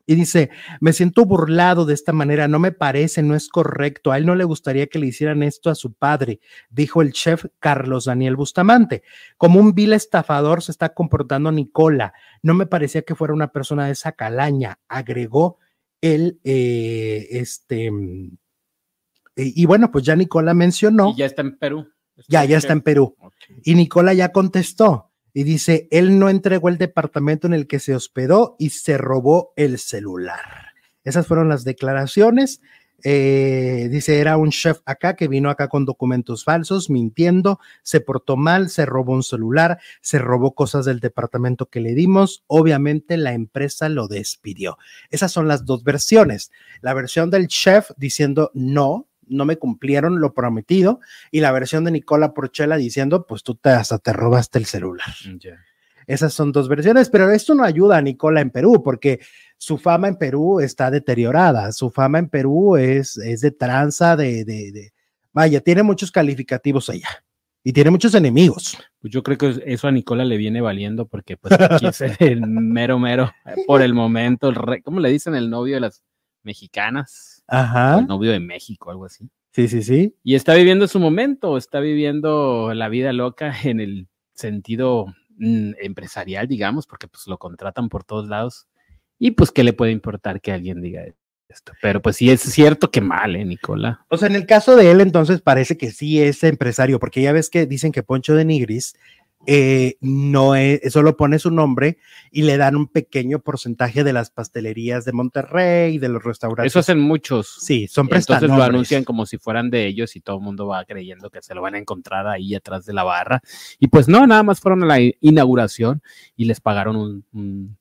Y dice, me siento burlado de esta manera, no me parece, no es correcto. A él no le gustaría que le hicieran esto a su padre, dijo el chef Carlos Daniel Bustamante. Como un vil estafador se está comportando Nicola. No me parecía que fuera una persona de esa calaña, agregó él, eh, este, mm, y, bueno, pues ya Nicola mencionó, Y ya está en Perú. ya, ya está en Perú. Y Nicola ya contestó y dice, él no entregó el departamento en el que se hospedó y se robó el celular. Esas fueron las declaraciones. Eh, dice, era un chef acá que vino acá con documentos falsos, mintiendo, se portó mal, se robó un celular, se robó cosas del departamento que le dimos. Obviamente la empresa lo despidió. Esas son las dos versiones. La versión del chef diciendo, no, no me cumplieron lo prometido. Y la versión de Nicola Porchela diciendo, pues tú te, hasta te robaste el celular. Ya. Esas son dos versiones, pero esto no ayuda a Nicola en Perú porque su fama en Perú está deteriorada. Su fama en Perú es, es de tranza, de, de, de- Vaya, tiene muchos calificativos allá y tiene muchos enemigos. Pues yo creo que eso a Nicola le viene valiendo porque pues aquí es el mero mero por el momento, el rey, ¿cómo le dicen el novio de las mexicanas? Ajá. El novio de México, algo así. Sí, sí, sí. Y está viviendo su momento, está viviendo la vida loca en el sentido mm, empresarial, digamos, porque pues lo contratan por todos lados. Y pues, ¿qué le puede importar que alguien diga esto? Pero pues sí es cierto que mal, ¿eh, Nicola? O sea, en el caso de él, entonces parece que sí es empresario, porque ya ves que dicen que Poncho de Nigris eh, no es, solo pone su nombre y le dan un pequeño porcentaje de las pastelerías de Monterrey, de los restaurantes. Eso hacen muchos. Sí, son Entonces lo prestanombres. anuncian como si fueran de ellos y todo el mundo va creyendo que se lo van a encontrar ahí atrás de la barra. Y pues no, nada más fueron a la inauguración y les pagaron un, un-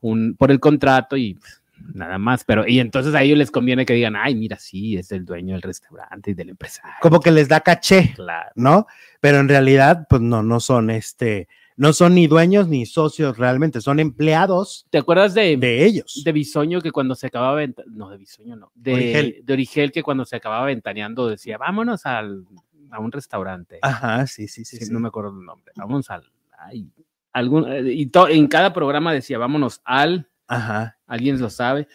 un- por el contrato y pues, nada más. Pero y entonces a ellos les conviene que digan, ay, mira, sí, es el dueño del restaurante y del empresario. Como que les da caché, Claro. ¿no? Pero en realidad, pues no, no son este, no son ni dueños ni socios realmente, son empleados ¿Te acuerdas de, de ellos. de Bisoño que cuando se acababa no de Bisoño no, de Origel. de Origel que cuando se acababa ventaneando decía, vámonos al, a un restaurante. Ajá, sí, sí, sí. Sí, sí. no me acuerdo el nombre. Vamos al. ay, algún, eh, y to- en cada programa decía, vámonos al. Ajá. Alguien lo sabe.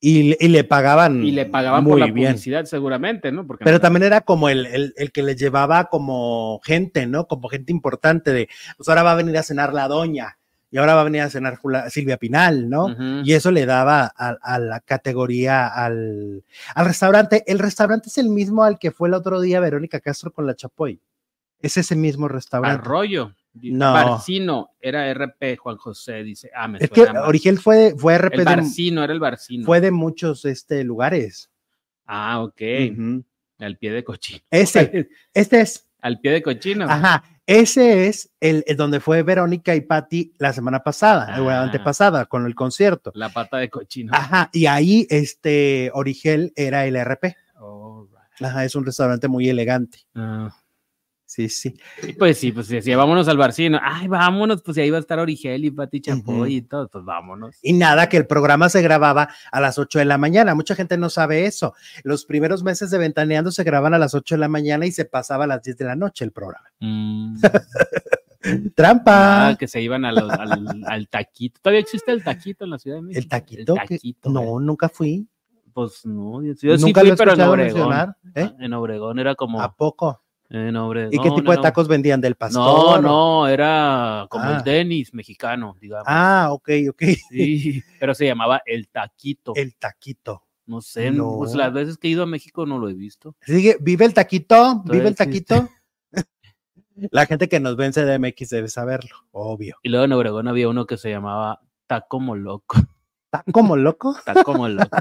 Y, le- y le pagaban. Y le pagaban muy por la bien. publicidad, seguramente, ¿no? Porque Pero no- también era como el, el, el que les llevaba como gente, ¿no? Como gente importante de, pues ahora va a venir a cenar la doña y ahora va a venir a cenar Silvia Pinal, ¿no? Y eso le daba a, a la categoría al, al restaurante. El restaurante es el mismo al que fue el otro día Verónica Castro con la Chapoy. Es ese mismo restaurante. Arroyo. No. Barcino, era RP, Juan José, dice. Ah, me Es que mal. Origel fue, fue RP El de, Barcino, era el Barcino. fue de muchos este, lugares. Ah, ok. Al pie de cochino. Ese, este es, Al pie de cochino. ajá, ese es el, el donde fue Verónica y Patti la semana pasada, o la Ah. antepasada, con el concierto. La pata de cochino. Ajá, y ahí este Origel era el RP. All right. Ajá, es un restaurante muy elegante. Ah. Sí, sí. Y Pues sí, pues decía, vámonos al Barcino. Ay, vámonos, pues ahí va a estar Origel y Pati Chapoy y todo, pues vámonos. Y nada, que el programa se grababa a las 8 de la mañana. Mucha gente no sabe eso. Los primeros meses de Ventaneando se graban a las 8 de la mañana y se pasaba a las 10 de la noche el programa. Mm, ¡Trampa! ah, que se iban a los- al, al taquito. ¿Todavía existe el taquito en la Ciudad de México? ¿El taquito? El que- taquito, no, güey. nunca fui. Pues no, yo, sí nunca fui, lo pero en Obregón. mencionar. ¿eh? Ah, En Obregón era como. ¿A poco? Obregón. ¿Y qué tipo de tacos vendían? ¿Del pastor? No, no, era como Ah. el tenis mexicano, digamos. Ah, ok, ok. Sí, pero se llamaba el taquito. El taquito. No sé, No. pues las veces que he ido a México no lo he visto. Sigue, vive el taquito, vive el taquito. La gente que nos ve en CDMX debe saberlo, obvio. Y luego en Obregón había uno que se llamaba Taco Moloco. ¿Está como loco? Taco Moloco.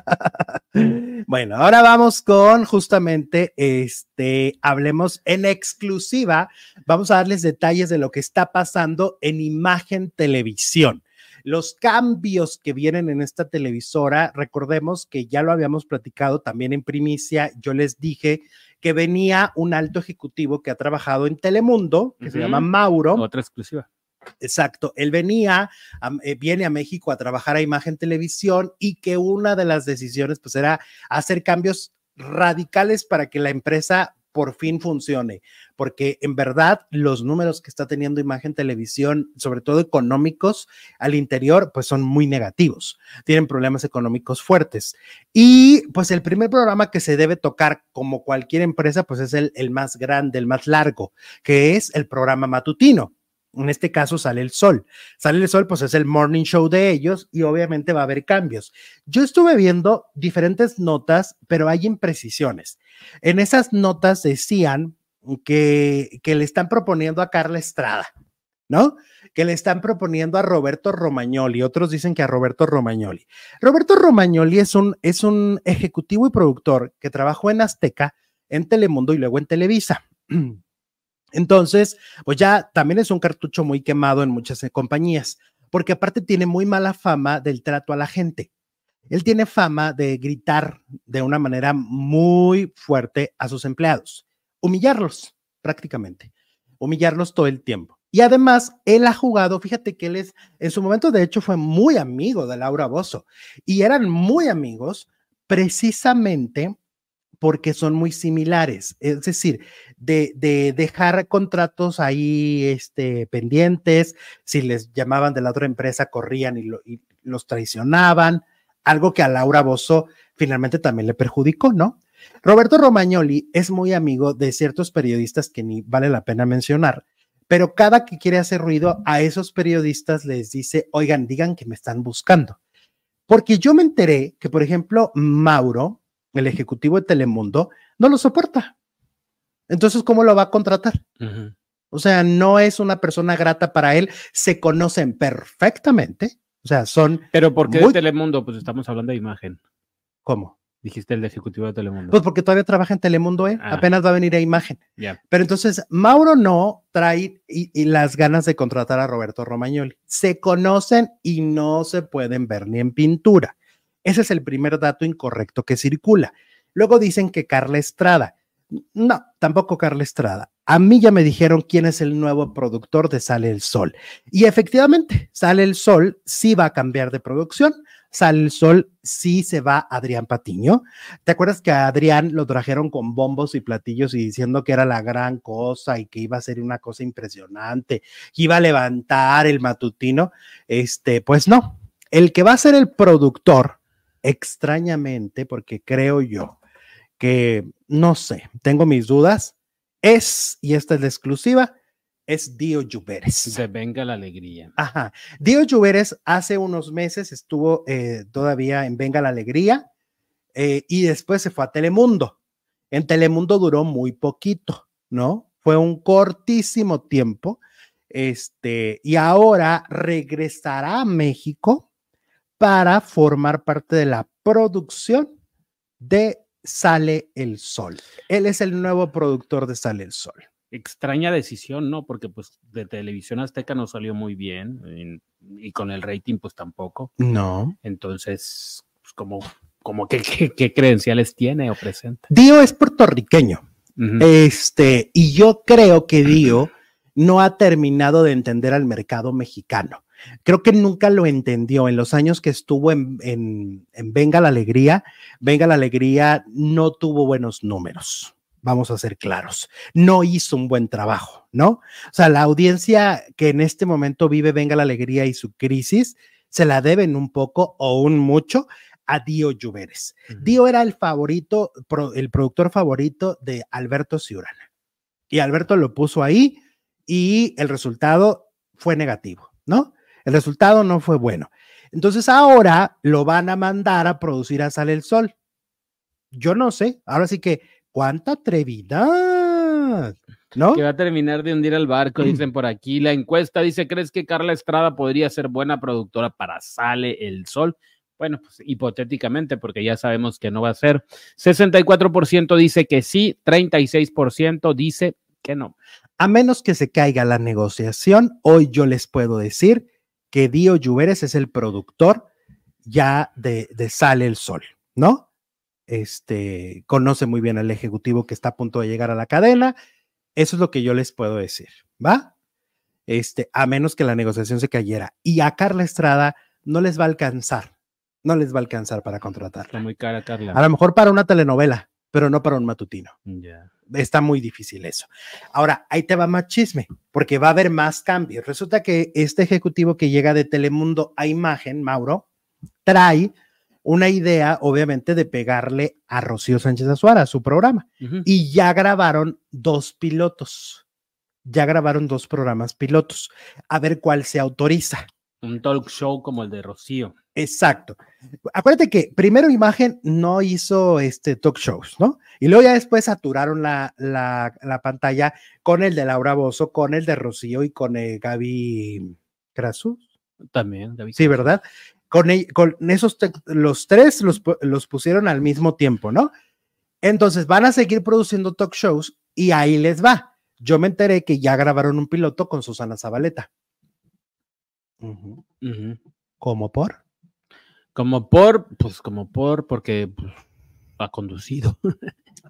Bueno, ahora vamos con justamente este, hablemos en exclusiva. Vamos a darles detalles de lo que está pasando en Imagen Televisión. Los cambios que vienen en esta televisora, recordemos que ya lo habíamos platicado también en primicia, yo les dije que venía un alto ejecutivo que ha trabajado en Telemundo, que se llama Mauro. Otra exclusiva. Exacto, él venía, a- eh, viene a México a trabajar a Imagen Televisión y que una de las decisiones pues era hacer cambios radicales para que la empresa por fin funcione, porque en verdad los números que está teniendo Imagen Televisión, sobre todo económicos al interior, pues son muy negativos, tienen problemas económicos fuertes. Y pues el primer programa que se debe tocar como cualquier empresa, pues es el, el más grande, el más largo, que es el programa matutino. En este caso sale el sol. Sale el sol, pues es el morning show de ellos y obviamente va a haber cambios. Yo estuve viendo diferentes notas, pero hay imprecisiones. En esas notas decían que, le están proponiendo a Carla Estrada, ¿no? Que le están proponiendo a Roberto Romagnoli. Otros dicen que a Roberto Romagnoli. Roberto Romagnoli es un, es un ejecutivo y productor que trabajó en Azteca, en Telemundo y luego en Televisa. Entonces, pues ya también es un cartucho muy quemado en muchas eh, compañías, porque aparte tiene muy mala fama del trato a la gente. Él tiene fama de gritar de una manera muy fuerte a sus empleados, humillarlos prácticamente, humillarlos todo el tiempo. Y además, él ha jugado, fíjate que él es, en su momento de hecho fue muy amigo de Laura Bozo y eran muy amigos precisamente porque son muy similares. Es decir, de, de, dejar contratos ahí este, pendientes, si les llamaban de la otra empresa, corrían y, lo, y los traicionaban, algo que a Laura Bozo finalmente también le perjudicó, ¿no? Roberto Romagnoli es muy amigo de ciertos periodistas que ni vale la pena mencionar, pero cada que quiere hacer ruido a esos periodistas les dice, oigan, digan que me están buscando. Porque yo me enteré que, por ejemplo, Mauro, el ejecutivo de Telemundo, no lo soporta. Entonces, ¿cómo lo va a contratar? Uh -huh. O sea, no es una persona grata para él, se conocen perfectamente. O sea, son. Pero ¿por qué muy... de Telemundo? Pues estamos hablando de imagen. ¿Cómo? Dijiste el ejecutivo de Telemundo. Pues porque todavía trabaja en Telemundo, ¿eh? Ah. Apenas va a venir a imagen. Yeah. Pero entonces, Mauro no trae y, y las ganas de contratar a Roberto Romagnoli. Se conocen y no se pueden ver ni en pintura. Ese es el primer dato incorrecto que circula. Luego dicen que Carla Estrada. No, tampoco Carla Estrada. A mí ya me dijeron quién es el nuevo productor de Sale el Sol. Y efectivamente, Sale el Sol sí va a cambiar de producción. Sale el Sol sí se va Adrián Patiño. ¿Te acuerdas que a Adrián lo trajeron con bombos y platillos y diciendo que era la gran cosa y que iba a ser una cosa impresionante, que iba a levantar el matutino? Este, pues no. El que va a ser el productor, extrañamente, porque creo yo que, no sé, tengo mis dudas, es, y esta es la exclusiva, es Dio Lluveres. De Venga la Alegría. Ajá. Dio Lluveres hace unos meses estuvo eh, todavía en Venga la Alegría eh, y después se fue a Telemundo. En Telemundo duró muy poquito, ¿no? Fue un cortísimo tiempo. Este, y ahora regresará a México para formar parte de la producción de Sale el Sol. Él es el nuevo productor de Sale el Sol. Extraña decisión, ¿no? Porque pues de televisión azteca no salió muy bien y, y con el rating pues tampoco. No. Entonces, pues, como, como que, ¿qué, qué credenciales tiene o presenta? Dio es puertorriqueño. Uh -huh. Este, y yo creo que Dio no ha terminado de entender al mercado mexicano. Creo que nunca lo entendió en los años que estuvo en, en, en, Venga la Alegría. Venga la Alegría no tuvo buenos números, vamos a ser claros. No hizo un buen trabajo, ¿no? O sea, la audiencia que en este momento vive Venga la Alegría y su crisis se la deben un poco o un mucho a Dio Lluveres. Uh -huh. Dio era el favorito, el productor favorito de Alberto Ciurana. Y Alberto lo puso ahí y el resultado fue negativo, ¿no? El resultado no fue bueno. Entonces ahora lo van a mandar a producir a Sale el Sol. Yo no sé, ahora sí que, ¿cuánta atrevidad? ¿No? Que va a terminar de hundir el barco, dicen por aquí. La encuesta dice, ¿crees que Carla Estrada podría ser buena productora para Sale el Sol? Bueno, pues hipotéticamente, porque ya sabemos que no va a ser. 64% dice que sí, 36% dice que no. A menos que se caiga la negociación, hoy yo les puedo decir que Dio Lluveres es el productor ya de, de, Sale el Sol, ¿no? Este conoce muy bien al ejecutivo que está a punto de llegar a la cadena. Eso es lo que yo les puedo decir, ¿va? Este, a menos que la negociación se cayera. Y a Carla Estrada no les va a alcanzar, no les va a alcanzar para contratarla. Está muy cara, Carla. A lo mejor para una telenovela, pero no para un matutino. Ya. Está muy difícil eso. Ahora, ahí te va más chisme, porque va a haber más cambios. Resulta que este ejecutivo que llega de Telemundo a imagen, Mauro, trae una idea, obviamente, de pegarle a Rocío Sánchez Azuara, a su programa. Y ya grabaron dos pilotos. Ya grabaron dos programas pilotos. A ver cuál se autoriza. Un talk show como el de Rocío. Exacto. Acuérdate que primero Imagen no hizo este talk shows, ¿no? Y luego ya después saturaron la, la, la pantalla con el de Laura Bozo, con el de Rocío y con el Gaby Krasus. También, David. Sí, ¿verdad? Con, e- con esos, los tres los, los pusieron al mismo tiempo, ¿no? Entonces van a seguir produciendo talk shows y ahí les va. Yo me enteré que ya grabaron un piloto con Susana Zabaleta. ¿Cómo por? Como por, pues como por, porque pues, ha conducido.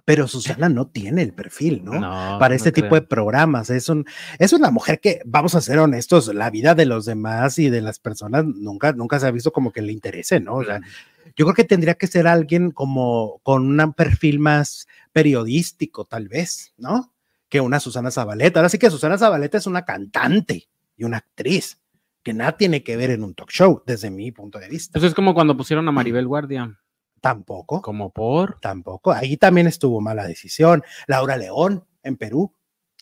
Pero Susana no tiene el perfil, ¿no? Para este tipo de programas. Es, un, es una mujer que, vamos a ser honestos, la vida de los demás y de las personas nunca, nunca se ha visto como que le interese, ¿no? O sea, yo creo que tendría que ser alguien como con un perfil más periodístico, tal vez, ¿no? Que una Susana Zabaleta. Ahora sí que Susana Zabaleta es una cantante y una actriz que nada tiene que ver en un talk show, desde mi punto de vista. Pues es como cuando pusieron a Maribel Guardia. Tampoco, Como por. tampoco. Ahí también estuvo mala decisión. Laura León en Perú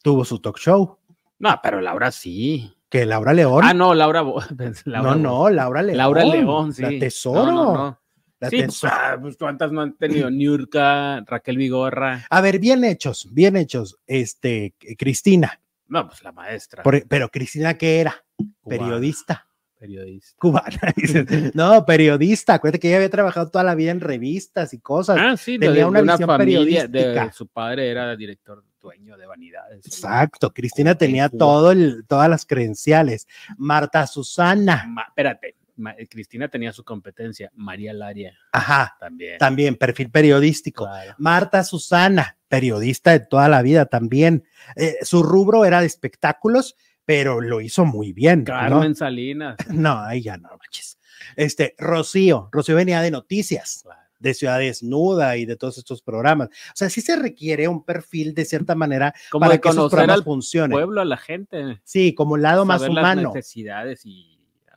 tuvo su talk show. No, pero Laura sí. Que Laura León. Ah, no, Laura. No, no, Laura León. Laura León, sí. La tesoro. No, no, no. la Sí, pues, tesoro. ah, pues, ¿cuántas no han tenido? Niurka, Raquel Vigorra. A ver, bien hechos, bien hechos. Este, Cristina. No, pues la maestra. Por- pero Cristina, ¿qué era? cubana, Periodista. Periodista. Cubana. no, periodista. Acuérdate que ella había trabajado toda la vida en revistas y cosas. Ah, sí, tenía de, una una, visión familia. De, periodística. su padre era director dueño de vanidades. Exacto. Cristina En tenía todo el, todas las credenciales. Marta Susana. Ma- espérate, Ma- Cristina tenía su competencia. María Laria Ajá. también. También perfil periodístico. Claro. Marta Susana, periodista de toda la vida también. Eh, su rubro era de espectáculos, pero lo hizo muy bien. ¿no? Carmen Salinas. No, ahí ya no manches. Este, Rocío, Rocío venía de noticias, Claro. de Ciudad Desnuda y de todos estos programas. O sea, sí se requiere un perfil de cierta manera Como para de que esos programas al funcionen. pueblo, a la gente. Sí, como el lado más saber las humano. necesidades y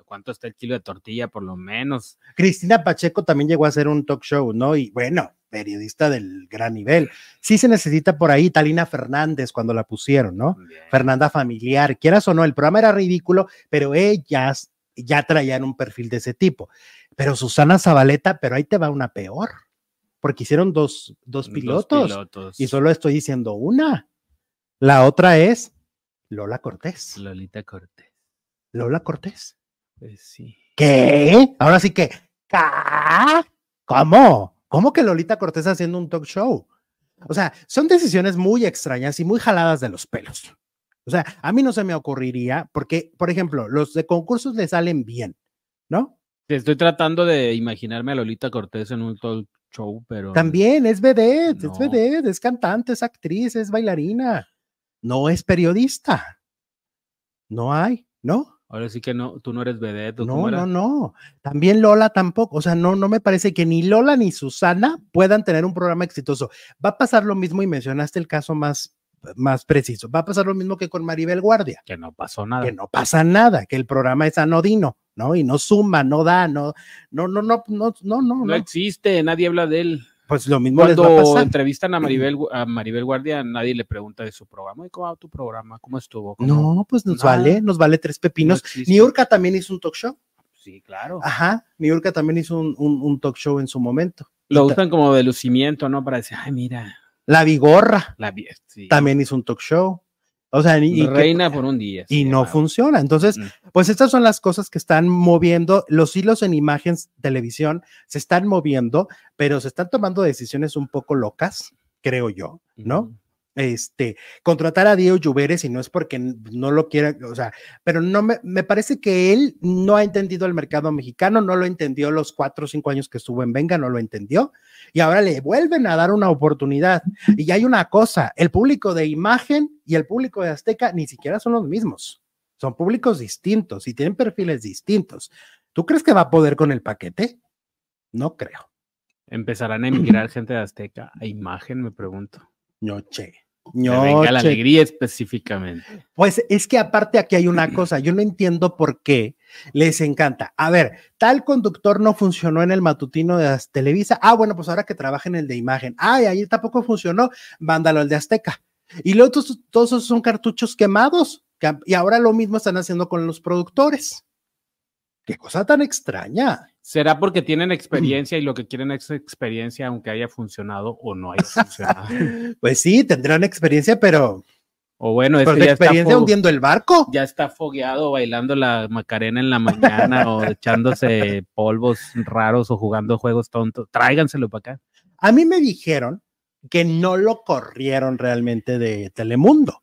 cuánto está el kilo de tortilla, por lo menos. Cristina Pacheco también llegó a hacer un talk show, ¿no? Y bueno, periodista del gran nivel. Sí se necesita por ahí Talina Fernández cuando la pusieron, ¿no? Fernanda Familiar, quieras o no, el programa era ridículo, pero ellas ya traían un perfil de ese tipo. Pero Susana Zabaleta, pero ahí te va una peor, porque hicieron dos, dos pilotos. y solo estoy diciendo una. La otra es Lola Cortés. Lolita Cortés. Lola Cortés. Pues sí. ¿Qué? Ahora sí que. ¿cómo? ¿Cómo que Lolita Cortés haciendo un talk show? O sea, son decisiones muy extrañas y muy jaladas de los pelos. O sea, a mí no se me ocurriría, porque, por ejemplo, los de concursos le salen bien, ¿no? Estoy tratando de imaginarme a Lolita Cortés en un talk show, pero. También es vedette, No. es vedette, es cantante, es actriz, es bailarina. No es periodista. No hay, ¿no? Ahora sí que no, tú no eres vedette. ¿o No, no, no. También Lola tampoco. O sea, no, no me parece que ni Lola ni Susana puedan tener un programa exitoso. Va a pasar lo mismo y mencionaste el caso más, más preciso. Va a pasar lo mismo que con Maribel Guardia, Que no pasó nada. que no pasa nada, que el programa es anodino, ¿no? Y no suma, no da, no, no, no, no, no, no. No no. existe, nadie habla de él. Pues lo mismo les va a Cuando pasar. entrevistan a Maribel, a Maribel Guardia, nadie le pregunta de su programa. ¿Y cómo va tu programa? ¿Cómo estuvo? ¿Cómo- No, pues nos Nada. vale, nos vale tres pepinos. No. Niurka también hizo un talk show. Sí, claro. Ajá, Niurka también hizo un, un- un talk show en su momento. Lo usan como de lucimiento, ¿no? Para decir, ay, mira, La Vigorra la sí. también hizo un talk show. O sea, y, que- reina por un día. y no funciona. Entonces, Mm. pues estas son las cosas que están moviendo, los hilos en imágenes, televisión, se están moviendo, pero se están tomando decisiones un poco locas, creo yo, ¿no? Este, contratar a Diego Lluveres y no es porque no lo quiera, o sea, pero no me, me parece que él no ha entendido el mercado mexicano, no lo entendió los cuatro o cinco años que estuvo en Venga, no lo entendió, y ahora le vuelven a dar una oportunidad. Y hay una cosa, el público de imagen y el público de Azteca ni siquiera son los mismos, son públicos distintos y tienen perfiles distintos. ¿Tú crees que va a poder con el paquete? No creo. Empezarán a emigrar gente de Azteca a imagen, me pregunto. No, che. Que venga la alegría específicamente. Pues es que aparte aquí hay una cosa, yo no entiendo por qué les encanta. A ver, tal conductor no funcionó en el matutino de Televisa. Ah, bueno, pues ahora que trabaja en el de imagen. Ay, ahí tampoco funcionó, mándalo al de Azteca. Y luego todos, todos esos son cartuchos quemados. que- Y ahora lo mismo están haciendo con los productores. Qué cosa tan extraña. ¿Será porque tienen experiencia y lo que quieren es experiencia, aunque haya funcionado o no haya funcionado? Pues sí, tendrán experiencia, pero, O bueno, es pero que de ya está, experiencia fo- hundiendo el barco. ya está fogueado bailando la Macarena en la mañana o echándose polvos raros o jugando juegos tontos. Tráiganselo para acá. A mí me dijeron que no lo corrieron realmente de Telemundo,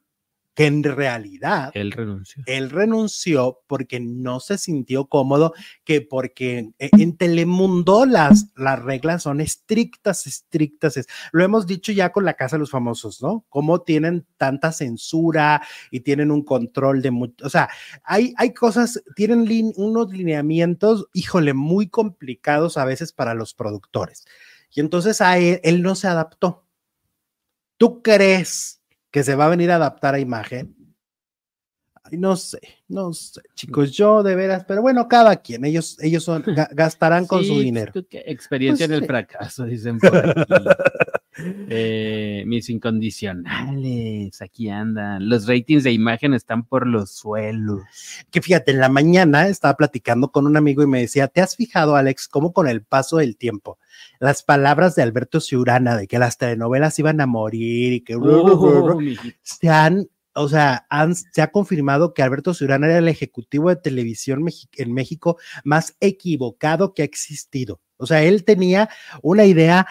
que en realidad Él renunció. él renunció porque no se sintió cómodo, que porque e- en Telemundo las, las reglas son estrictas, estrictas. es- Lo hemos dicho ya con la Casa de los Famosos, ¿no? Cómo tienen tanta censura y tienen un control de mucho, o sea, hay, hay cosas, tienen lin- unos lineamientos, híjole, muy complicados a veces para los productores. Y entonces a él, él no se adaptó. ¿Tú crees que se va a venir a adaptar a imagen? Ay, no sé, no sé, chicos, yo de veras, pero bueno, cada quien, ellos, ellos son, ga- gastarán con su Sí, dinero. Experiencia Pues en el fracaso, dicen por aquí. Eh, mis incondicionales, aquí andan. Los ratings de imagen están por los suelos. Que fíjate, en la mañana estaba platicando con un amigo y me decía, ¿te has fijado, Alex, cómo con el paso del tiempo, las palabras de Alberto Ciurana de que las telenovelas iban a morir y que mijito. se han, o sea, han- se ha confirmado que Alberto Ciurana era el ejecutivo de televisión en México más equivocado que ha existido. O sea, él tenía una idea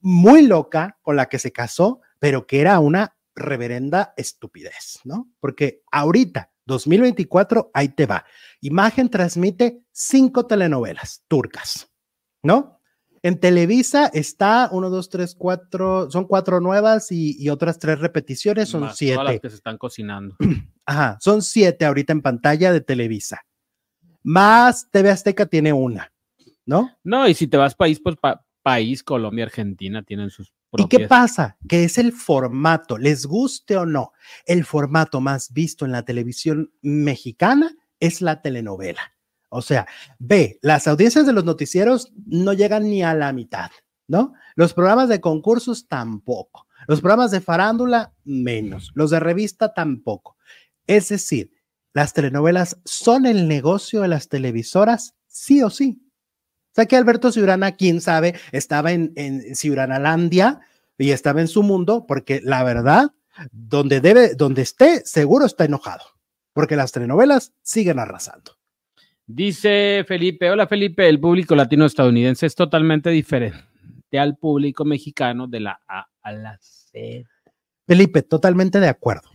muy loca con la que se casó, pero que era una reverenda estupidez, ¿no? Porque ahorita, 2024, ahí te va. Imagen transmite cinco telenovelas turcas, ¿no? En Televisa está uno, dos, tres, cuatro, son cuatro nuevas y, y otras tres repeticiones, son Más todas las siete. que se están cocinando. Ajá, son siete ahorita en pantalla de Televisa. Más TV Azteca tiene una, ¿no? No, y si te vas país por pa- país, Colombia, Argentina tienen sus ¿Y qué pasa? Que es el formato, les guste o no, el formato más visto en la televisión mexicana es la telenovela. O sea, ve, las audiencias de los noticieros no llegan ni a la mitad, ¿no? Los programas de concursos tampoco. Los programas de farándula menos. Los de revista tampoco. Es decir, las telenovelas son el negocio de las televisoras, sí o sí. O sea que Alberto Ciurana, quién sabe, estaba en, en Ciuranalandia y estaba en su mundo, porque la verdad, donde debe, donde esté, seguro está enojado, porque las telenovelas siguen arrasando. Dice Felipe, hola Felipe, el público latino estadounidense es totalmente diferente al público mexicano de la A a la Z. Felipe, totalmente de acuerdo.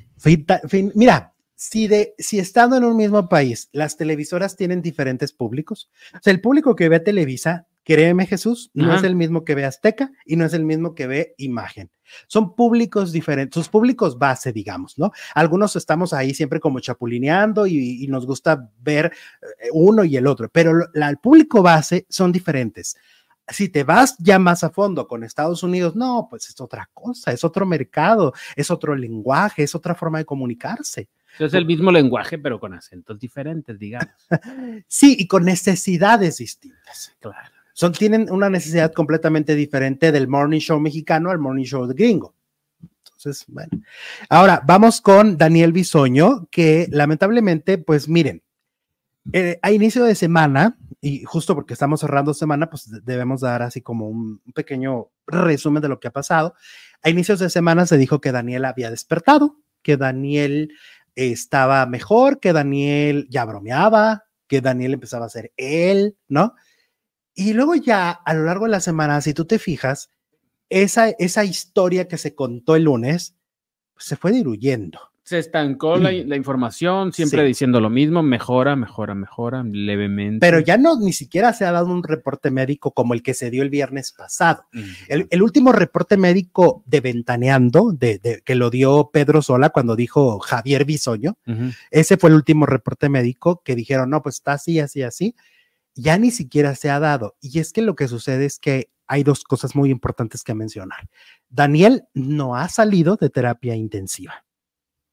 Mira, si, de, si estando en un mismo país, las televisoras tienen diferentes públicos, o sea, el público que ve Televisa, créeme Jesús, no Ajá. es el mismo que ve Azteca y no es el mismo que ve Imagen. Son públicos diferentes, sus públicos base, digamos, ¿no? Algunos estamos ahí siempre como chapulineando y, y nos gusta ver eh, uno y el otro, pero la- el público base son diferentes. Si te vas ya más a fondo con Estados Unidos, no, pues es otra cosa, es otro mercado, es otro lenguaje, es otra forma de comunicarse. Es el mismo lenguaje, pero con acentos diferentes, digamos. Sí, y con necesidades distintas. Claro. Son, tienen una necesidad completamente diferente del morning show mexicano al morning show de gringo. Entonces, bueno. Ahora, vamos con Daniel Bisoño, que lamentablemente, pues miren, eh, a inicio de semana, y justo porque estamos cerrando semana, pues de- debemos dar así como un pequeño resumen de lo que ha pasado. A inicios de semana se dijo que Daniel había despertado, que Daniel estaba mejor, que Daniel ya bromeaba, que Daniel empezaba a ser él, ¿no? Y luego ya a lo largo de la semana, si tú te fijas, esa, esa historia que se contó el lunes, pues, se fue diluyendo. Se estancó la, la información, siempre Sí. diciendo lo mismo, mejora, mejora, mejora, levemente. Pero ya no, ni siquiera se ha dado un reporte médico como el que se dio el viernes pasado. Mm. El, el último reporte médico de Ventaneando, de, de- que lo dio Pedro Sola cuando dijo Javier Bisoño, ese fue el último reporte médico que dijeron, no, pues está así, así, así. Ya ni siquiera se ha dado. Y es que lo que sucede es que hay dos cosas muy importantes que mencionar. Daniel no ha salido de terapia intensiva.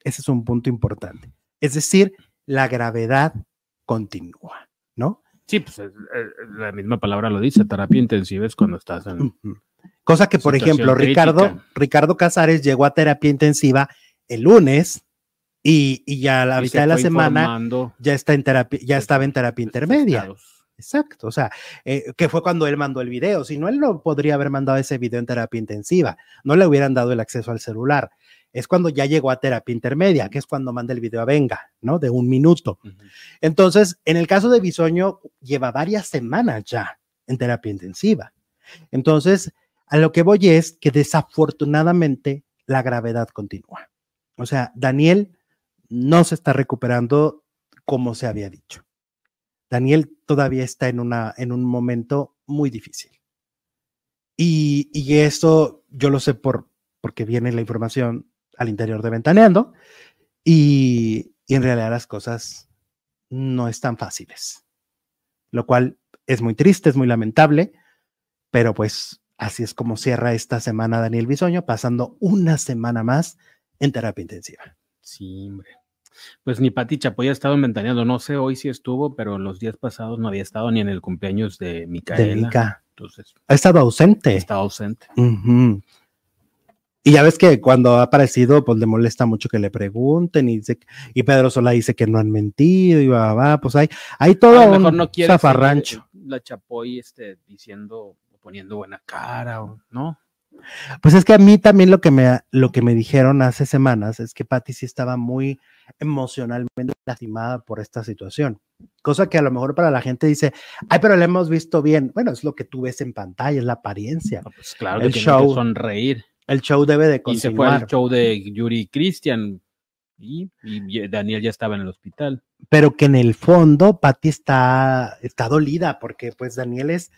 Ese es un punto importante. Es decir, la gravedad continúa, ¿no? Sí, pues eh, la misma palabra lo dice, terapia intensiva es cuando estás en... Cosa que, por ejemplo, Ricardo, crítica. Ricardo Casares llegó a terapia intensiva el lunes y, y ya a la y mitad de la semana ya está en terapia, ya estaba en terapia intermedia. Exacto, o sea, eh, que fue cuando él mandó el video. Si no, él no podría haber mandado ese video en terapia intensiva. No le hubieran dado el acceso al celular. Es cuando ya llegó a terapia intermedia, que es cuando manda el video a Venga, ¿no? De un minuto. Entonces, en el caso de Bisoño, lleva varias semanas ya en terapia intensiva. Entonces, a lo que voy es que desafortunadamente la gravedad continúa. O sea, Daniel no se está recuperando como se había dicho. Daniel todavía está en, una, en un momento muy difícil. Y, y eso yo lo sé por, porque viene la información al interior de Ventaneando y, y en realidad las cosas no están fáciles, lo cual es muy triste, es muy lamentable, pero pues así es como cierra esta semana Daniel Bisoño, pasando una semana más en terapia intensiva. Sí, hombre. Pues ni Pati Chapoy ha estado inventando. No sé hoy si estuvo, pero los días pasados no había estado ni en el cumpleaños de Micaela. De Mica. Entonces, Ha estado ausente. estaba ausente. Ujú. Y ya ves que cuando ha aparecido, pues le molesta mucho que le pregunten y, dice, y Pedro Sola dice que no han mentido y va, va, pues hay, hay todo a lo mejor un no quiere zafarrancho. seguir la Chapoy este, diciendo poniendo buena cara, o, ¿no? Pues es que a mí también lo que me, lo que me dijeron hace semanas es que Patty sí estaba muy emocionalmente lastimada por esta situación. Cosa que a lo mejor para la gente dice, ay, pero la hemos visto bien. Bueno, es lo que tú ves en pantalla, es la apariencia. No, Pues claro El que tiene que show. sonreír. El show debe de Y se fue continuar. al show de Yuri Cristian y, y Daniel ya estaba en el hospital. pero que en el fondo Patty está, está dolida porque pues Daniel es,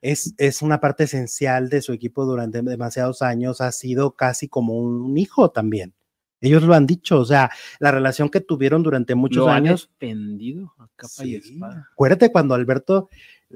es, es una parte esencial de su equipo durante demasiados años, ha sido casi como un hijo también. Ellos lo han dicho, o sea, la relación que tuvieron durante muchos Lo años. defendido a capa y espada. Acuérdate cuando Alberto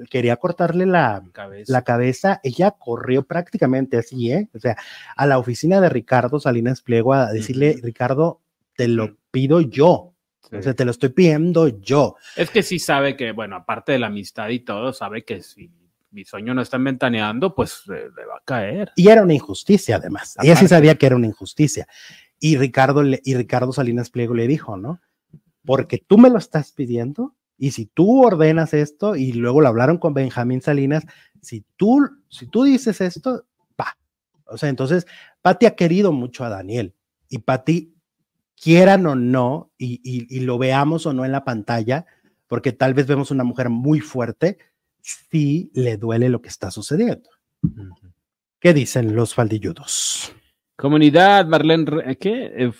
quería cortarle la, Cabeza. la cabeza, ella corrió prácticamente así, ¿eh? O sea, a la oficina de Ricardo Salinas Pliego a decirle. Ricardo, te lo pido yo, Sí. o sea, te lo estoy pidiendo yo. Es que sí sabe que, bueno, aparte de la amistad y todo, sabe que si mi sueño no está ventaneando, pues eh, le va a caer. Y era una injusticia, además. Ella sí Aparte. sabía que era una injusticia. Y Ricardo, le- y Ricardo Salinas Pliego le dijo, ¿no? Porque tú me lo estás pidiendo y si tú ordenas esto, y luego lo hablaron con Benjamín Salinas, si tú, si tú dices esto, va. O sea, entonces, Patti ha querido mucho a Daniel y Patti, quieran o no, y, y- y lo veamos o no en la pantalla, porque tal vez vemos una mujer muy fuerte, sí le duele lo que está sucediendo. ¿Qué dicen los faldilludos? Comunidad, Marlene, Re- ¿qué? Eh,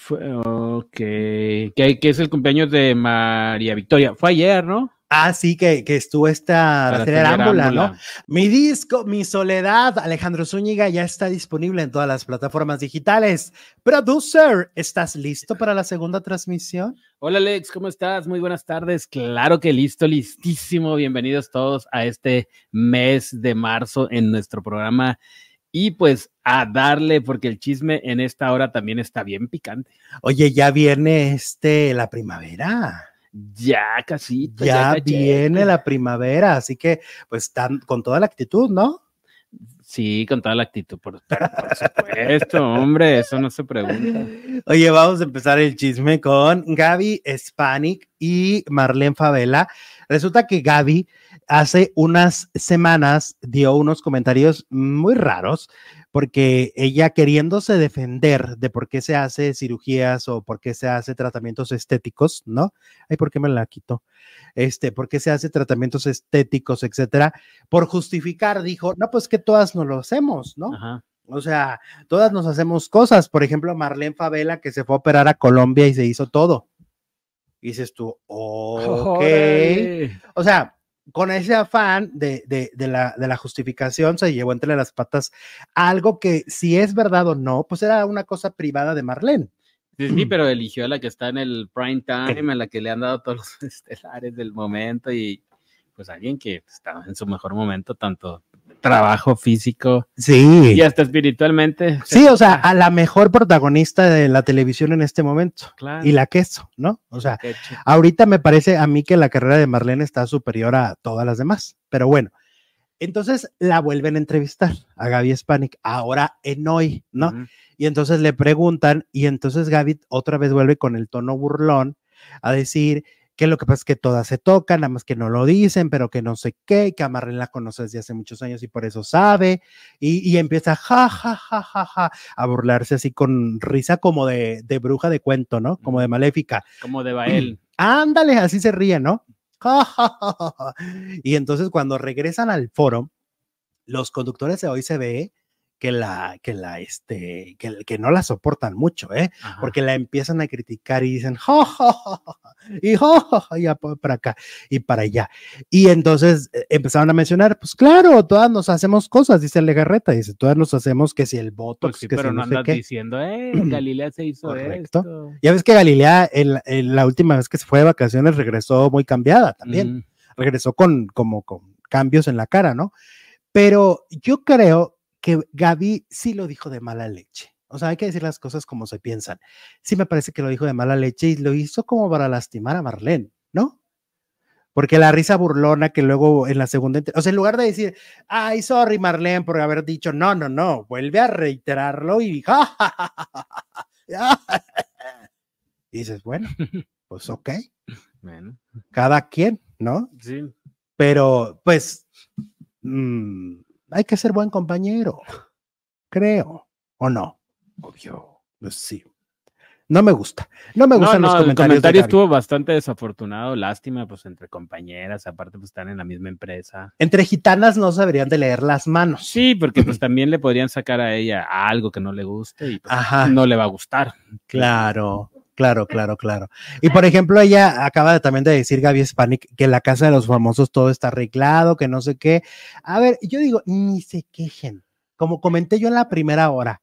ok, que, que es el cumpleaños de María Victoria. Fue ayer, ¿no? Ah, sí, que, que estuvo esta la ¿no? Mi disco, Mi Soledad, Alejandro Zúñiga, ya está disponible en todas las plataformas digitales. Producer, ¿estás listo para la segunda transmisión? Hola Alex, ¿cómo estás? Muy buenas tardes. Claro que listo, listísimo. Bienvenidos todos a este mes de marzo en nuestro programa. Y pues a darle, porque el chisme en esta hora también está bien picante. Oye, ya viene este la primavera. Ya casi. Ya viene la primavera, así que pues están con toda la actitud, ¿no? Sí, con toda la actitud, por, pero por supuesto, hombre, eso no se pregunta. Oye, vamos a empezar el chisme con Gaby Spanik y Marlene Favela. Resulta que Gaby hace unas semanas dio unos comentarios muy raros porque ella queriéndose defender de por qué se hace cirugías o por qué se hace tratamientos estéticos, ¿no? Ay, ¿por qué me la quito? Este, por qué se hace tratamientos estéticos, etcétera, por justificar, dijo, no, pues que todas no lo hacemos, ¿no? Ajá. O sea, todas nos hacemos cosas. Por ejemplo, Marlene Favela que se fue a operar a Colombia y se hizo todo. Y dices tú, ok. Órale. O sea, con ese afán de, de, de la, de la justificación se llevó entre las patas algo que si es verdad o no, pues era una cosa privada de Marlene. Sí, sí, pero eligió a la que está en el prime time, a la que le han dado todos los estelares del momento y pues alguien que está en su mejor momento, tanto trabajo físico Sí. y hasta espiritualmente. Sí, o sea, a la mejor protagonista de la televisión en este momento. claro. Y la queso, ¿no? O sea, ahorita me parece a mí que la carrera de Marlene está superior a todas las demás. Pero bueno, entonces la vuelven a entrevistar a Gaby Spanik, ahora en hoy, ¿no? Y entonces le preguntan, y entonces Gaby otra vez vuelve con el tono burlón a decir que lo que pasa es que todas se tocan, nada más que no lo dicen, pero que no sé qué, que a Marlene la conoce desde hace muchos años y por eso sabe, y, y empieza ja, ja, ja, ja, ja, a burlarse así con risa como de, de bruja de cuento, ¿no? Como de maléfica. Como de Bael. Ándale, así se ríe, ¿no? Ja, ja, ja, ja, ja. Y entonces cuando regresan al foro, los conductores de hoy se ve que la, que la, este, que, que no la soportan mucho, ¿eh? Ajá. Porque la empiezan a criticar y dicen, ja, ja, ja", y ya pa- para acá y para allá. Y entonces eh, empezaron a mencionar, pues claro, todas nos hacemos cosas, dice Legarreta, dice, todas nos hacemos que si el voto, Pues sí, que pero si no no sé andas qué. diciendo, eh, Galilea se hizo Correcto. esto. Ya ves que Galilea, en, la- en la última vez que se fue de vacaciones, regresó muy cambiada también. Mm, regresó con como con cambios en la cara, ¿no? Pero yo creo que Gaby sí lo dijo de mala leche. O sea, hay que decir las cosas como se piensan. Sí me parece que lo dijo de mala leche y lo hizo como para lastimar a Marlene, ¿no? Porque la risa burlona que luego en la segunda, o sea, en lugar de decir, ay, sorry Marlene por haber dicho, no, no, no, vuelve a reiterarlo y ja, ja, ja, ja, ja, ja, ja". Y dices, bueno, pues ok, Bueno, cada quien, ¿no? sí. pero pues mm, hay que ser buen compañero, creo, ¿o no? Obvio, pues sí. No me gusta, no me gustan no, los el comentarios. de comentario estuvo bastante desafortunado, lástima, pues entre compañeras, aparte pues están en la misma empresa. Entre gitanas no se deberían de leer las manos. Sí, porque pues también le podrían sacar a ella algo que no le guste y pues, Ajá. no le va a gustar. Claro, claro, claro, claro. Y por ejemplo, ella acaba de- también de decir, Gaby Spanik, que la casa de los famosos todo está arreglado, que no sé qué. A ver, yo digo, ni se quejen. Como comenté yo en la primera hora,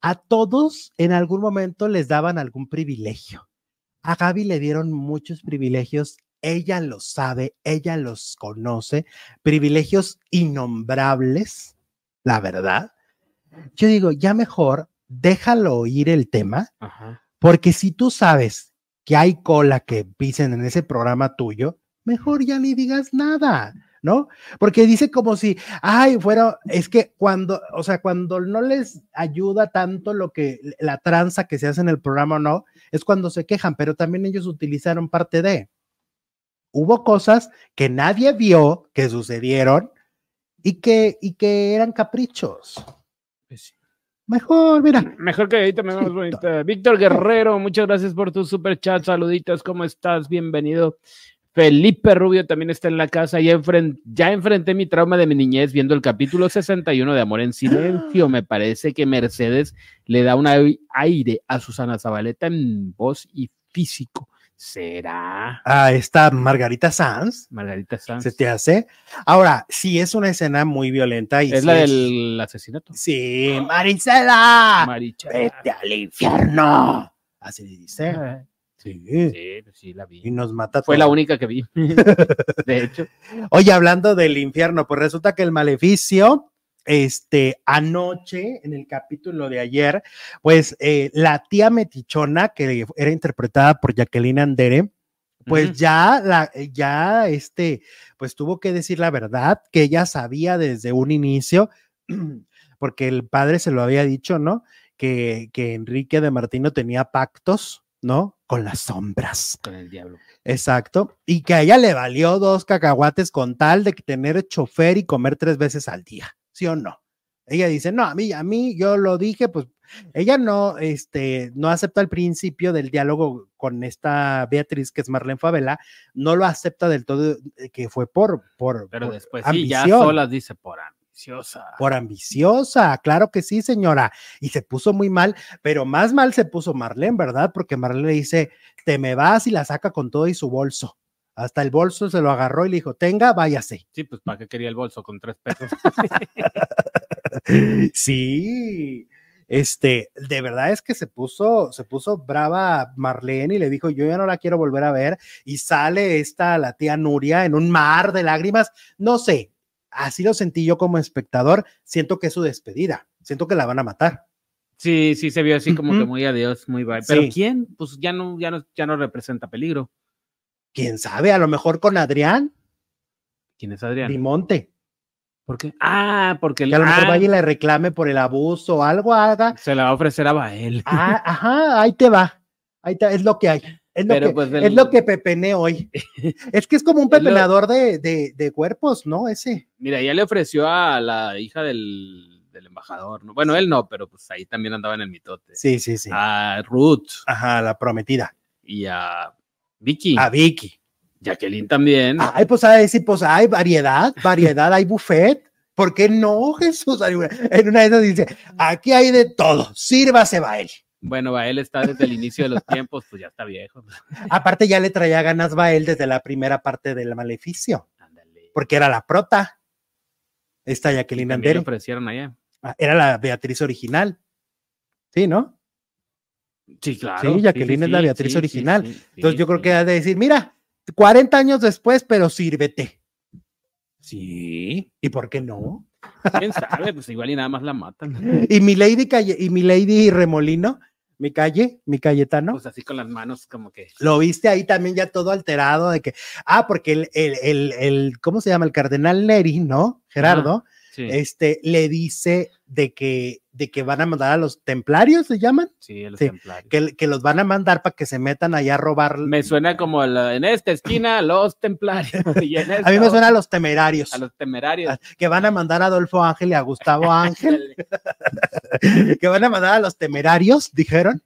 a todos en algún momento les daban algún privilegio. A Gaby le dieron muchos privilegios, ella lo sabe, ella los conoce, privilegios innombrables, la verdad. Yo digo, ya mejor déjalo oír el tema, Ajá. Porque si tú sabes que hay cola que pisen en ese programa tuyo, mejor ya ni digas nada, ¿no? Porque dice como si, ay, fuera, es que cuando, o sea, cuando no les ayuda tanto lo que, la tranza que se hace en el programa o no, es cuando se quejan, pero también ellos utilizaron parte de. Hubo cosas que nadie vio que sucedieron y que, y que eran caprichos. Mejor, mira, Mejor que me más bonita. Víctor Guerrero, muchas gracias por tu super chat. Saluditos, ¿cómo estás? Bienvenido. Felipe Rubio también está en la casa. Ya, enfren- ya enfrenté mi trauma de mi niñez viendo el capítulo 61 de Amor en Silencio. Me parece que Mercedes le da un ai- aire a Susana Zabaleta en voz y físico. ¿Será? a esta Margarita Sanz, Margarita Sanz. se te hace. Ahora, sí es una escena muy violenta y Es sí la del asesinato. Sí, Marisela, Maricha. vete al infierno. Así dice. Ah, Sí. Sí, sí, la Y vi. nos mata. Fue la única que vi. De hecho. Oye, hablando del infierno, pues resulta que el maleficio, este, anoche, en el capítulo de ayer, pues eh, la tía metichona, que era interpretada por Jacqueline Andere, pues ya la, ya este, pues tuvo que decir la verdad, que ella sabía desde un inicio, porque el padre se lo había dicho, ¿no? Que, que Enrique de Martino tenía pactos, ¿no? Con las sombras. con el diablo. Exacto. Y que a ella le valió dos cacahuates con tal de tener chofer y comer tres veces al día. ¿Sí o no? Ella dice, no, a mí, a mí, yo lo dije, pues ella no, este, no acepta el principio del diálogo con esta Beatriz, que es Marlene Favela, no lo acepta del todo, eh, que fue por, por, Pero por después sí, ya ambición. solas dice por ambiciosa. Por ambiciosa, claro que sí, señora. Y se puso muy mal, pero más mal se puso Marlene, ¿verdad? Porque Marlene le dice, te me vas y la saca con todo y su bolso. Hasta el bolso se lo agarró y le dijo, tenga, váyase. Sí, pues para qué quería el bolso con tres pesos. sí, este, de verdad es que se puso, se puso brava Marlene y le dijo, yo ya no la quiero volver a ver. Y sale esta, la tía Nuria, en un mar de lágrimas. No sé, así lo sentí yo como espectador, siento que es su despedida, siento que la van a matar. Sí, sí, se vio así como que muy adiós, muy bye. Pero Sí. ¿quién? Pues ya no, ya no, ya no representa peligro. ¿Quién sabe? A lo mejor con Adrián ¿Quién es Adrián? Dimonte, ¿Por qué? Ah, porque que a lo mejor ah, vaya y le reclame por el abuso o algo haga. se la va a ofrecer a Bael. Ah, ajá, ahí te va. Ahí te, es lo que hay. Es lo, Pero, que, pues, el- es lo que pepené hoy. es que es como un lo- pepenador de, de, de cuerpos, ¿no? Ese. Mira, ya le ofreció a la hija del, del embajador, ¿no? Bueno, él no, pero pues ahí también andaba en el mitote. Sí, sí, sí. A Ruth Ajá, la prometida. y a Vicky. A Vicky. Jacqueline también. Ay, pues a decir, pues hay variedad, variedad, hay buffet. ¿Por qué no, Jesús? En una de esas dice, aquí hay de todo, sírvase va él. Bueno, Bael está desde el inicio de los tiempos, pues ya está viejo. Aparte ya le traía ganas va él desde la primera parte del maleficio, Ándale. porque era la prota. Esta Jacqueline Andere. ofrecieron allá. Ah, Era la Beatriz original. Sí, ¿no? Sí, claro. Sí, Jacqueline es la Beatriz sí, original. Entonces yo creo que ha de decir, mira, 40 años después, pero sírvete. Sí, ¿y por qué no? ¿Quién sabe? Pues igual y nada más la matan. Y mi lady Calle, y mi lady Remolino, mi calle, mi Cayetano, Pues así con las manos como que... lo viste ahí también ya todo alterado de que, ah, porque el, el, el, el- ¿cómo se llama? El cardenal Neri, ¿no? Gerardo, Sí, este, le dice de que, de que van a mandar a los templarios, ¿se llaman? sí, los sí, templarios. Que, que los van a mandar para que se metan allá a robar. Me suena como la- en esta esquina los templarios. y en a mí me suena a los temerarios. a los temerarios. que van a mandar a Adolfo Ángel y a Gustavo Ángel, que van a mandar a los temerarios, dijeron,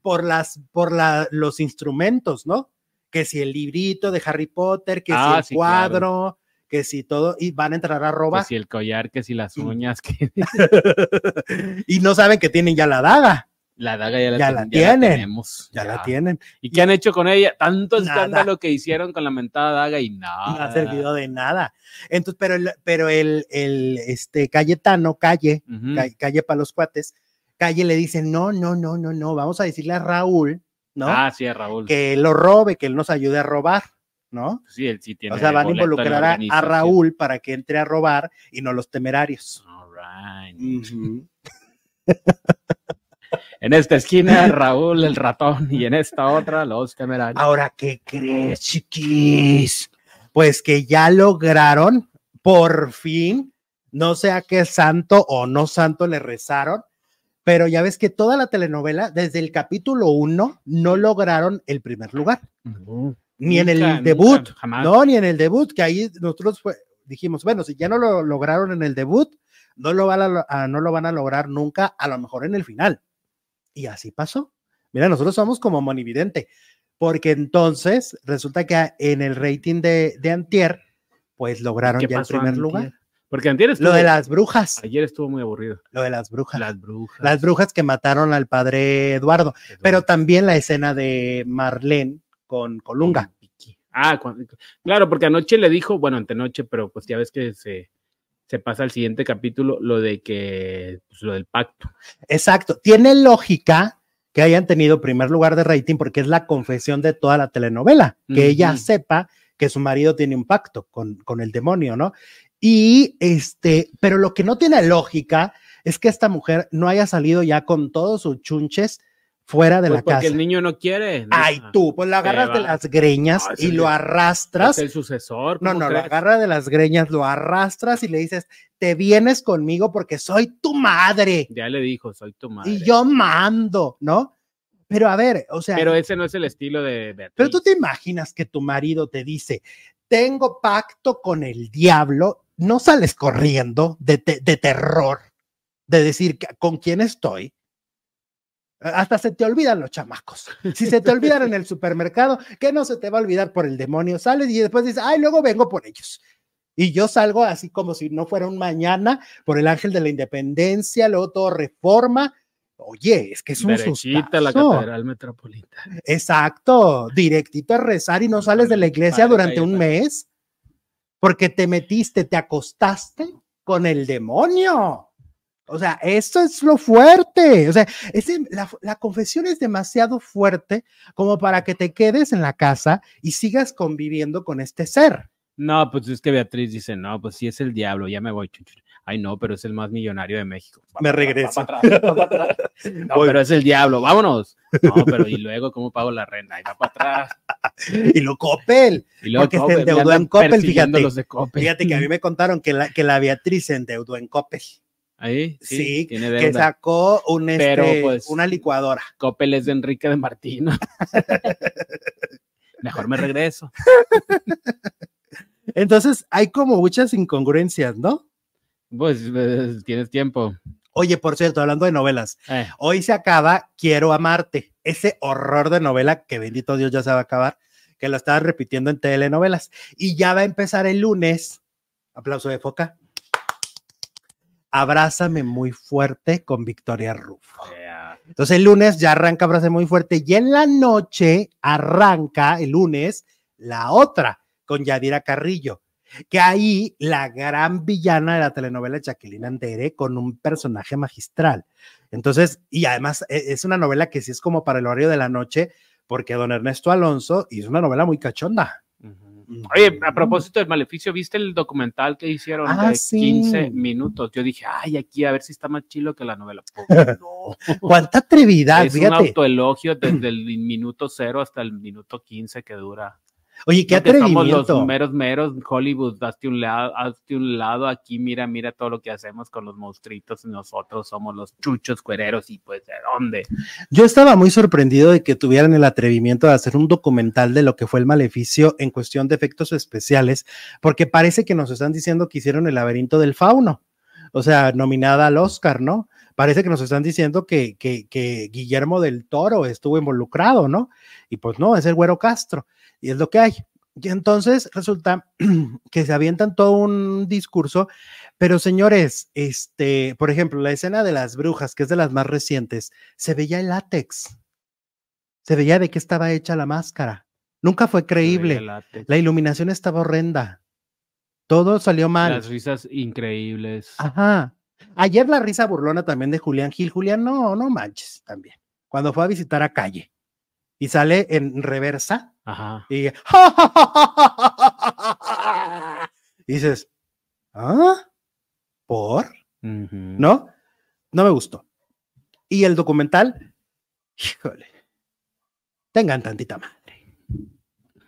por las, por la, los instrumentos, ¿no? Que si el librito de Harry Potter, que si Ah, el sí, cuadro, que si todo, y van a entrar a Que robar. si el collar, que si las Mm. uñas, que y no saben que tienen ya la daga, la daga ya la, Ya ten- la tienen. tenemos. ya, la ya. tienen, ¿Y qué han hecho con ella? Tanto Nada. escándalo que hicieron con la mentada daga y nada. no ha servido de nada. Entonces, pero el, pero el, el este Cayetano, Calle, Ujú. Ca- Calle para los cuates, Calle le dice, no, no, no, no, no, vamos a decirle a Raúl, ¿no? Ah, sí, a Raúl. que lo robe, que él nos ayude a robar, ¿no? Sí, él sí tiene O sea, van a involucrar a, a. Raúl para que entre a robar y no los temerarios. All right. En esta esquina, Raúl el ratón, y en esta otra, los temerarios. Ahora, ¿qué crees, chiquis? Pues que ya lograron, por fin, no sé a qué santo o no santo le rezaron, pero ya ves que toda la telenovela, desde el capítulo 1, no lograron el primer lugar. Ni en el debut, nunca, jamás. no, ni en el debut, que ahí nosotros fue- dijimos, bueno, si ya no lo lograron en el debut, no lo, van a, ah, no lo van a lograr nunca, a lo mejor en el final. Y así pasó. Mira, nosotros somos como monividente, porque entonces resulta que en el rating de, de Antier, pues lograron ¿Qué ya el primer antier? lugar. Porque antier estuvo, Lo de las brujas, ayer estuvo muy aburrido. lo de las brujas. Las brujas. Las brujas que mataron al padre Eduardo, pero también la escena de Marlene con Colunga. Ah, claro, porque anoche le dijo, bueno, antenoche, pero pues ya ves que se, se pasa al siguiente capítulo lo de que, pues lo del pacto. Exacto. Tiene lógica que hayan tenido primer lugar de rating porque es la confesión de toda la telenovela, que ella sepa que su marido tiene un pacto con, con el demonio, ¿no? Y este, pero lo que no tiene lógica es que esta mujer no haya salido ya con todos sus chunches fuera de Pues la porque casa. el niño no quiere. Ay, Ah, tú, pues lo agarras de las greñas No, y lo arrastras. Es el sucesor. No, ¿cómo no, lo crees? agarra de las greñas, lo arrastras y le dices, te vienes conmigo porque soy tu madre Ya le dijo, soy tu madre. y yo mando, ¿no? Pero a ver, o sea, Pero pero, ese no es el estilo de Beatriz. tú te imaginas que tu marido te dice, tengo pacto con el diablo, no sales corriendo de, te- de terror, de decir con quién estoy. Hasta se te olvidan los chamacos. Si se te olvidan en el supermercado, ¿qué no se te va a olvidar por el demonio? Sales y después dices, ay, luego vengo por ellos. Y yo salgo así como si no fuera un mañana por el ángel de la independencia, luego todo reforma. Oye, es que es un la catedral metropolitana. Exacto, directito a rezar y no sales de la iglesia durante un mes porque te metiste, te acostaste con el demonio. O sea, esto es lo fuerte. O sea, ese- la, la confesión es demasiado fuerte como para que te quedes en la casa y sigas conviviendo con este ser. No, pues es que Beatriz dice, no, pues sí es el diablo, ya me voy. Ay, no, pero es el más millonario de México. Va Me regreso. va para atrás, va para atrás. No, Voy. pero es el diablo, vámonos. No, pero y luego, ¿cómo pago la renta? Ahí va para atrás. Y lo Coppel. Y luego Porque se Coppel, endeudó ya andan en Coppel, fíjate. los de Coppel. Fíjate que a mí me contaron que la, que la Beatriz se endeudó en Coppel. Ahí, sí, Sí, tiene que sacó un, Pero, este, pues, una licuadora. Coppel es de Enrique de Martino. Mejor me regreso. Entonces hay como muchas incongruencias, ¿no? Pues eh, tienes tiempo. Oye, por cierto, hablando de novelas, Eh, hoy se acaba Quiero amarte, ese horror de novela que bendito Dios ya se va a acabar, que lo estaba repitiendo en telenovelas y ya va a empezar el lunes. Aplauso de foca. Abrázame muy fuerte con Victoria Rufo. eh, Entonces el lunes ya arranca Abrázame muy fuerte y en la noche arranca el lunes la otra con Yadira Carrillo, que ahí la gran villana de la telenovela Jacqueline Andere con un personaje magistral. Entonces, y además e- es una novela que sí es como para el horario de la noche, porque don Ernesto Alonso hizo una novela muy cachonda. Oye, a propósito del maleficio, ¿viste el documental que hicieron Ah, de sí. 15 minutos? Yo dije, ay, aquí a ver si está más chilo que la novela. No. Cuánta atrevidad, es un autoelogio desde el minuto cero hasta el minuto 15 que dura. Oye, qué Porque somos atrevimiento. los meros meros, Hollywood, hazte un, lado, hazte un lado, aquí mira, mira todo lo que hacemos con los monstruitos, nosotros somos los chuchos cuereros y pues de dónde. Yo estaba muy sorprendido de que tuvieran el atrevimiento de hacer un documental de lo que fue el maleficio en cuestión de efectos especiales, porque parece que nos están diciendo que hicieron el laberinto del fauno, o sea, nominada al Oscar, ¿no? Parece que nos están diciendo que, que, que Guillermo del Toro estuvo involucrado, ¿no? Y pues no, es el Güero Castro, y es lo que hay. Y entonces resulta que se avientan todo un discurso, pero señores, este, por ejemplo, la escena de las brujas, que es de las más recientes, se veía el látex. Se veía de qué estaba hecha la máscara. Nunca fue creíble. La iluminación estaba horrenda. Todo salió mal. Las risas increíbles. Ajá. Ayer la risa burlona también de Julián Gil. Julián, no, no manches también. Cuando fue a visitar a calle y sale en reversa Ajá. y dices, ¿ah? ¿Por? ¿no? No me gustó. Y el documental, híjole, tengan tantita madre.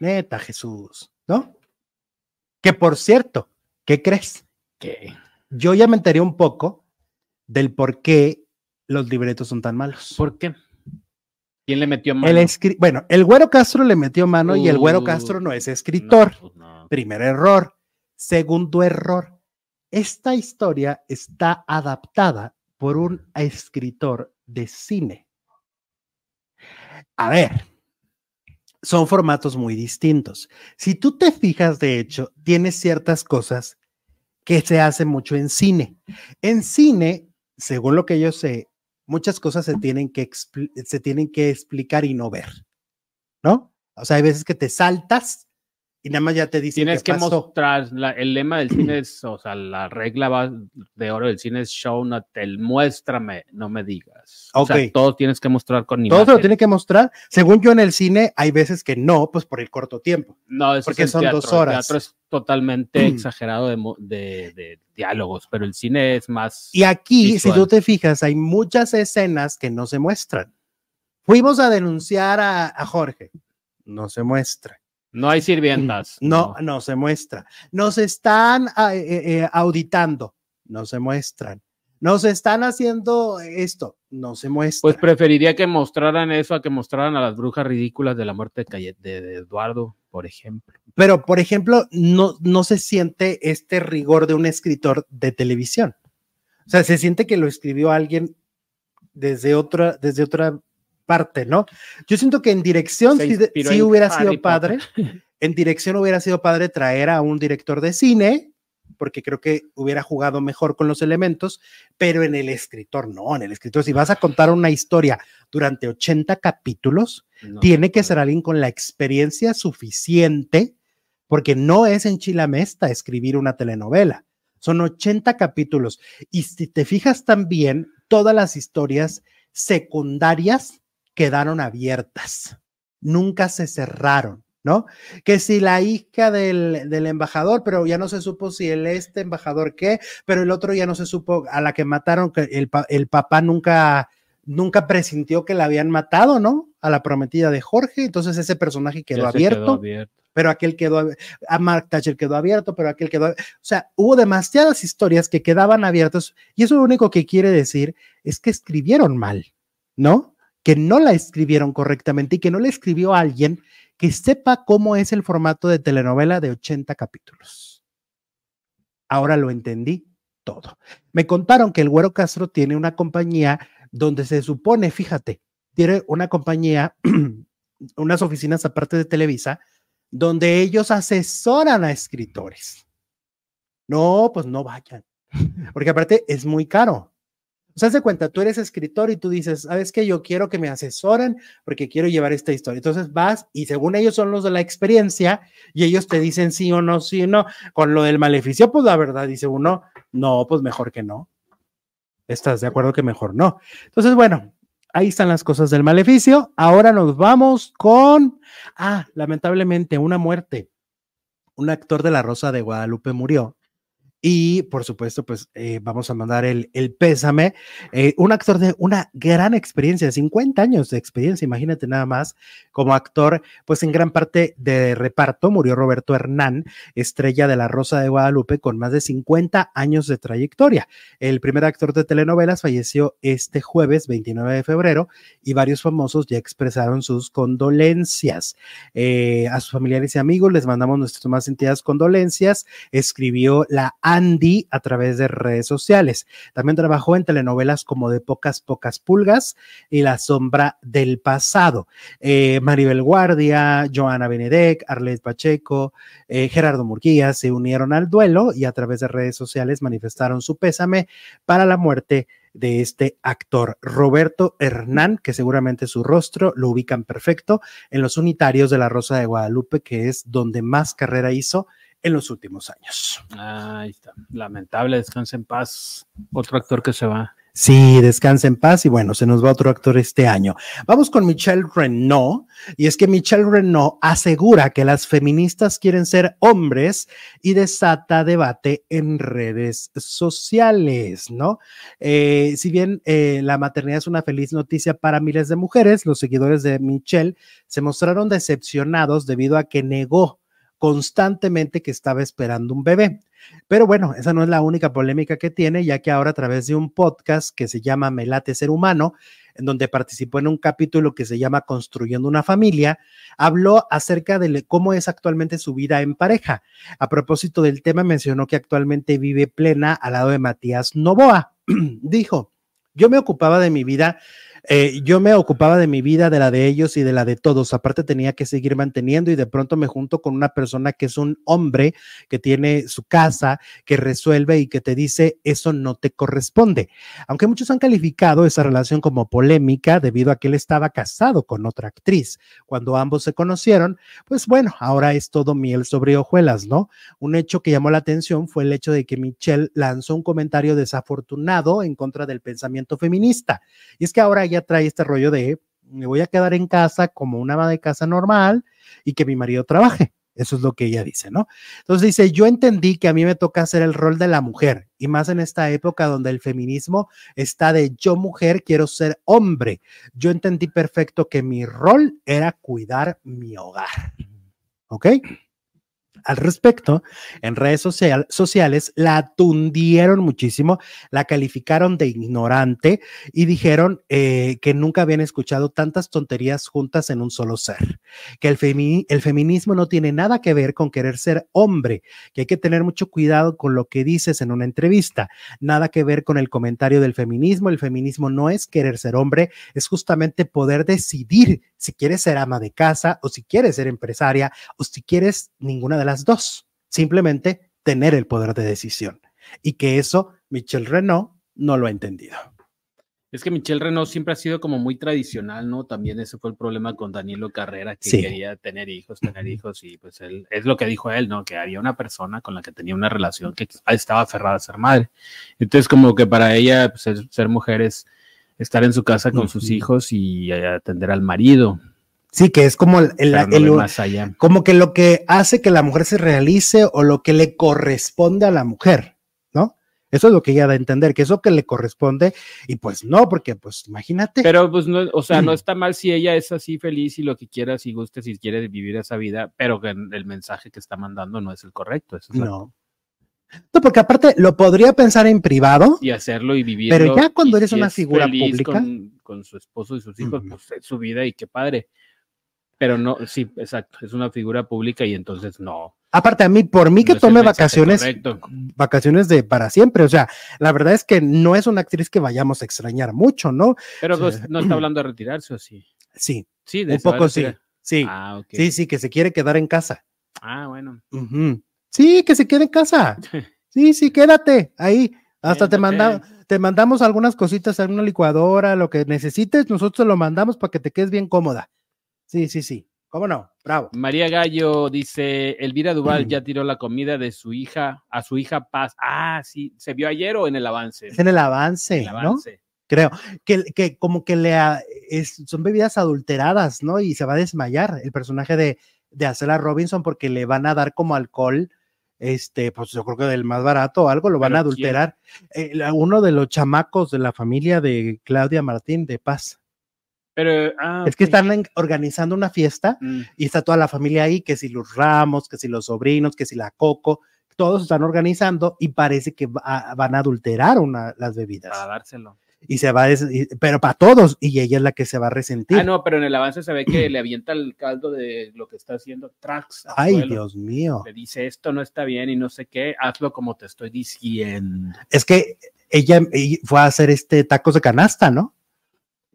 Neta, Jesús, ¿no? Que por cierto, ¿qué crees? ¿Qué? Yo ya me enteré un poco del por qué los libretos son tan malos. ¿Por qué? ¿Quién le metió mano? El bueno, el Güero Castro le metió mano y el Güero Castro no es escritor. pues no. Primer error. Segundo error. Esta historia está adaptada por un escritor de cine. A ver, son formatos muy distintos. Si tú te fijas, de hecho, tienes ciertas cosas que se hacen mucho en cine. En cine, según lo que yo sé, muchas cosas se tienen que, se tienen que explicar y no ver, ¿no? O sea, hay veces que te saltas y nada más ya te dicen Tienes qué que pasó. mostrar, la- el lema del cine es, o sea, la regla va- de oro del cine es show, not tell, muéstrame, no me digas. O sea, Ok. todo tienes que mostrar con Todo se lo imagen. tiene que mostrar. Según yo en el cine, hay veces que no, pues por el corto tiempo. No, eso porque es son teatro. dos horas. El teatro es totalmente exagerado de, de- de diálogos, pero el cine es más. Y aquí, si Visual. tú te fijas, hay muchas escenas que no se muestran. Fuimos a denunciar a, a Jorge. No se muestra. No hay sirvientas. No, no se muestra. Nos están ah, eh, eh, auditando. No se muestran. Nos están haciendo esto. No se muestra. Pues preferiría que mostraran eso a que mostraran a las brujas ridículas de la muerte de- de Eduardo, por ejemplo. Pero, por ejemplo, no, no se siente este rigor de un escritor de televisión. O sea, se siente que lo escribió alguien desde otra, desde otra parte, ¿no? Yo siento que en dirección sí, sí hubiera Harry sido padre. En dirección hubiera sido padre traer a un director de cine, porque creo que hubiera jugado mejor con los elementos, pero en el escritor no, en el escritor, si vas a contar una historia durante 80 capítulos, No, tiene que no. ser alguien con la experiencia suficiente, porque no es en Chilamesta escribir una telenovela. Son 80 capítulos. Y si te fijas también, todas las historias secundarias quedaron abiertas. Nunca se cerraron. ¿no? Que si la hija del, del, embajador, pero ya no se supo si el este embajador qué, pero el otro ya no se supo a la que mataron, que el, el papá nunca, nunca presintió que la habían matado, ¿no? A la prometida de Jorge, entonces ese personaje quedó, abierto, quedó abierto, pero aquel quedó, a Mark Thatcher quedó abierto, pero aquel quedó, o sea, hubo demasiadas historias que quedaban abiertas y eso lo único que quiere decir es que escribieron mal, ¿no? Que no la escribieron correctamente y que no la escribió alguien que sepa cómo es el formato de telenovela de 80 capítulos. Ahora lo entendí todo. Me contaron que el Güero Castro tiene una compañía donde se supone, fíjate, tiene una compañía, unas oficinas aparte de Televisa, donde ellos asesoran a escritores. No, pues no vayan, porque aparte es muy caro. O sea, se cuenta, tú eres escritor y tú dices, ¿sabes qué? Yo quiero que me asesoren porque quiero llevar esta historia. Entonces vas y según ellos son los de la experiencia y ellos te dicen sí o no, sí o no. Con lo del maleficio, pues la verdad, dice uno, no, pues mejor que no. ¿Estás de acuerdo que mejor no? Entonces, bueno, ahí están las cosas del maleficio. Ahora nos vamos con, ah, lamentablemente, una muerte. Un actor de La Rosa de Guadalupe murió y por supuesto, pues eh, vamos a mandar el, el pésame. Eh, un actor de una gran experiencia, 50 años de experiencia, imagínate nada más, como actor, pues en gran parte de reparto murió Roberto Hernán, estrella de La Rosa de Guadalupe, con más de 50 años de trayectoria. El primer actor de telenovelas falleció este jueves 29 de febrero y varios famosos ya expresaron sus condolencias. Eh, a sus familiares y amigos les mandamos nuestras más sentidas condolencias. Escribió la Andy a través de redes sociales. También trabajó en telenovelas como De Pocas Pocas Pulgas y La Sombra del Pasado. Eh, Maribel Guardia, Joana Benedek, Arlet Pacheco, eh, Gerardo Murguía se unieron al duelo y a través de redes sociales manifestaron su pésame para la muerte de este actor, Roberto Hernán, que seguramente su rostro lo ubican perfecto en los unitarios de la Rosa de Guadalupe, que es donde más carrera hizo en los últimos años. Ahí está. Lamentable, descansa en paz. Otro actor que se va. Sí, descansa en paz y bueno, se nos va otro actor este año. Vamos con Michelle Renault y es que Michelle Renault asegura que las feministas quieren ser hombres y desata debate en redes sociales, ¿no? Eh, si bien eh, la maternidad es una feliz noticia para miles de mujeres, los seguidores de Michelle se mostraron decepcionados debido a que negó constantemente que estaba esperando un bebé. Pero bueno, esa no es la única polémica que tiene, ya que ahora a través de un podcast que se llama Melate Ser Humano, en donde participó en un capítulo que se llama Construyendo una familia, habló acerca de cómo es actualmente su vida en pareja. A propósito del tema, mencionó que actualmente vive plena al lado de Matías Novoa. Dijo, yo me ocupaba de mi vida eh, yo me ocupaba de mi vida, de la de ellos y de la de todos. Aparte tenía que seguir manteniendo y de pronto me junto con una persona que es un hombre que tiene su casa, que resuelve y que te dice eso no te corresponde. Aunque muchos han calificado esa relación como polémica debido a que él estaba casado con otra actriz. Cuando ambos se conocieron, pues bueno, ahora es todo miel sobre hojuelas, ¿no? Un hecho que llamó la atención fue el hecho de que Michelle lanzó un comentario desafortunado en contra del pensamiento feminista. Y es que ahora ya trae este rollo de me voy a quedar en casa como una ama de casa normal y que mi marido trabaje. Eso es lo que ella dice, ¿no? Entonces dice, yo entendí que a mí me toca hacer el rol de la mujer y más en esta época donde el feminismo está de yo mujer quiero ser hombre. Yo entendí perfecto que mi rol era cuidar mi hogar. ¿Ok? Al respecto, en redes sociales la tundieron muchísimo, la calificaron de ignorante y dijeron eh, que nunca habían escuchado tantas tonterías juntas en un solo ser, que el feminismo no tiene nada que ver con querer ser hombre, que hay que tener mucho cuidado con lo que dices en una entrevista, nada que ver con el comentario del feminismo, el feminismo no es querer ser hombre, es justamente poder decidir si quieres ser ama de casa o si quieres ser empresaria o si quieres ninguna de las dos. Simplemente tener el poder de decisión. Y que eso Michelle Renault no lo ha entendido. Es que Michelle Renault siempre ha sido como muy tradicional, ¿no? También ese fue el problema con Danilo Carrera, que quería tener hijos, tener hijos, y pues él, es lo que dijo él, ¿no? Que había una persona con la que tenía una relación que estaba aferrada a ser madre. Entonces, como que para ella, pues, ser, ser mujer es estar en su casa con sus hijos y atender al marido. Sí, que es como el, el- no el- más allá. como que lo que hace que la mujer se realice o lo que le corresponde a la mujer, ¿no? Eso es lo que ella da a entender, que eso que le corresponde, y pues no, porque pues imagínate. Pero pues no, o sea, no Mm. está mal si ella es así feliz y lo que quiera, si guste, si quiere vivir esa vida, pero que el mensaje que está mandando no es el correcto. eso es no. No, porque aparte lo podría pensar en privado, Y hacerlo y vivir. Pero ya cuando eres una figura pública. Con, con su esposo y sus hijos, Ujú. pues es su vida y qué padre. Pero no, sí, exacto, es una figura pública y entonces no. aparte a mí, por mí que no tome vacaciones, correcto. vacaciones de para siempre, o sea, la verdad es que no es una actriz que vayamos a extrañar mucho, ¿no? Pero no está hablando de retirarse o sí. Sí, Sí, de un poco sí, sí, Ah, sí, sí, que se quiere quedar en casa. Ah, bueno. Sí, que se quede en casa. Sí, sí, quédate ahí. Hasta te, manda, te mandamos algunas cositas en una licuadora, lo que necesites, nosotros te lo mandamos para que te quedes bien cómoda. Sí, sí, sí. ¿Cómo no? Bravo. María Gallo dice, Elvira Duval ya tiró la comida de su hija a su hija Paz. Ah, sí, ¿se vio ayer o en el avance? Es en el avance, El ¿no? avance. Creo que, que como que le a- es- son bebidas adulteradas, ¿no? Y se va a desmayar el personaje de, de Acela Robinson porque le van a dar como alcohol, este, pues yo creo que del más barato o algo, lo van a adulterar. Eh, uno de los chamacos de la familia de Claudia Martín de Paz. Pero, ah, Es que están organizando una fiesta Mm, y está toda la familia ahí, que si los Ramos, que si los sobrinos, que si la Coco, todos están organizando y parece que va- van a adulterar una, las bebidas. para dárselo. Y se va, a des- y- pero para todos, y ella es la que se va a resentir. Ah, no, pero en el avance se ve que le avienta el caldo de lo que está haciendo Trax. Ay, suelo. Dios mío. Le dice, esto no está bien y no sé qué, hazlo como te estoy diciendo. Es que ella, ella fue a hacer este tacos de canasta, ¿no?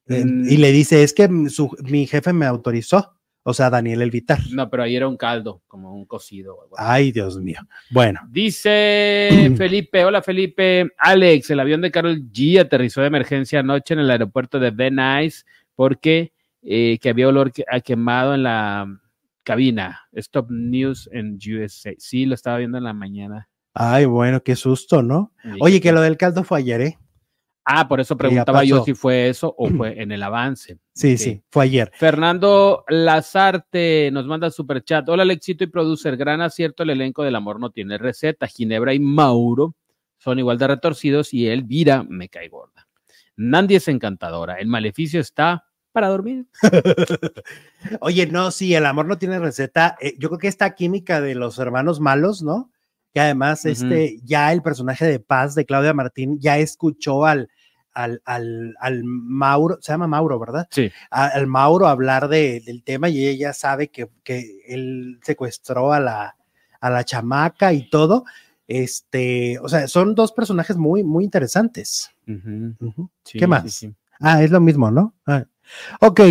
Mm. Y le dice, es que su- mi jefe me autorizó, o sea, Daniel Elvitar. No, pero ahí era un caldo, como un cocido. Ay, Dios mío. Bueno, Dice Felipe, hola Felipe, Alex, el avión de Carol G aterrizó de emergencia anoche en el aeropuerto de Nuys porque eh, que había olor que- a quemado en la cabina. Stop News en USA. Sí, lo estaba viendo en la mañana. ay, bueno, qué susto, ¿no? Oye, que lo del caldo fue ayer, ¿eh? Ah, por eso preguntaba yo si fue eso o fue en el avance. Sí, sí, fue ayer. Fernando Lazarte nos manda super chat. Hola, Alexito y producer. Gran acierto el elenco del amor no tiene receta. Ginebra y Mauro son igual de retorcidos y Elvira me cae gorda. Nandy es encantadora. El maleficio está para dormir. Oye, no, sí, el amor no tiene receta. Eh, yo creo que esta química de los hermanos malos, ¿no? Que además, este, ya el personaje de Paz de Claudia Martín ya escuchó al, al, al, al Mauro, se llama Mauro, ¿verdad? Sí. A- al Mauro hablar de- del tema y ella sabe que, que él secuestró a la, a la chamaca y todo. Este, o sea, son dos personajes muy, muy interesantes. Sí, ¿Qué sí, más? sí. Ah, es lo mismo, ¿no? Ah. Ok,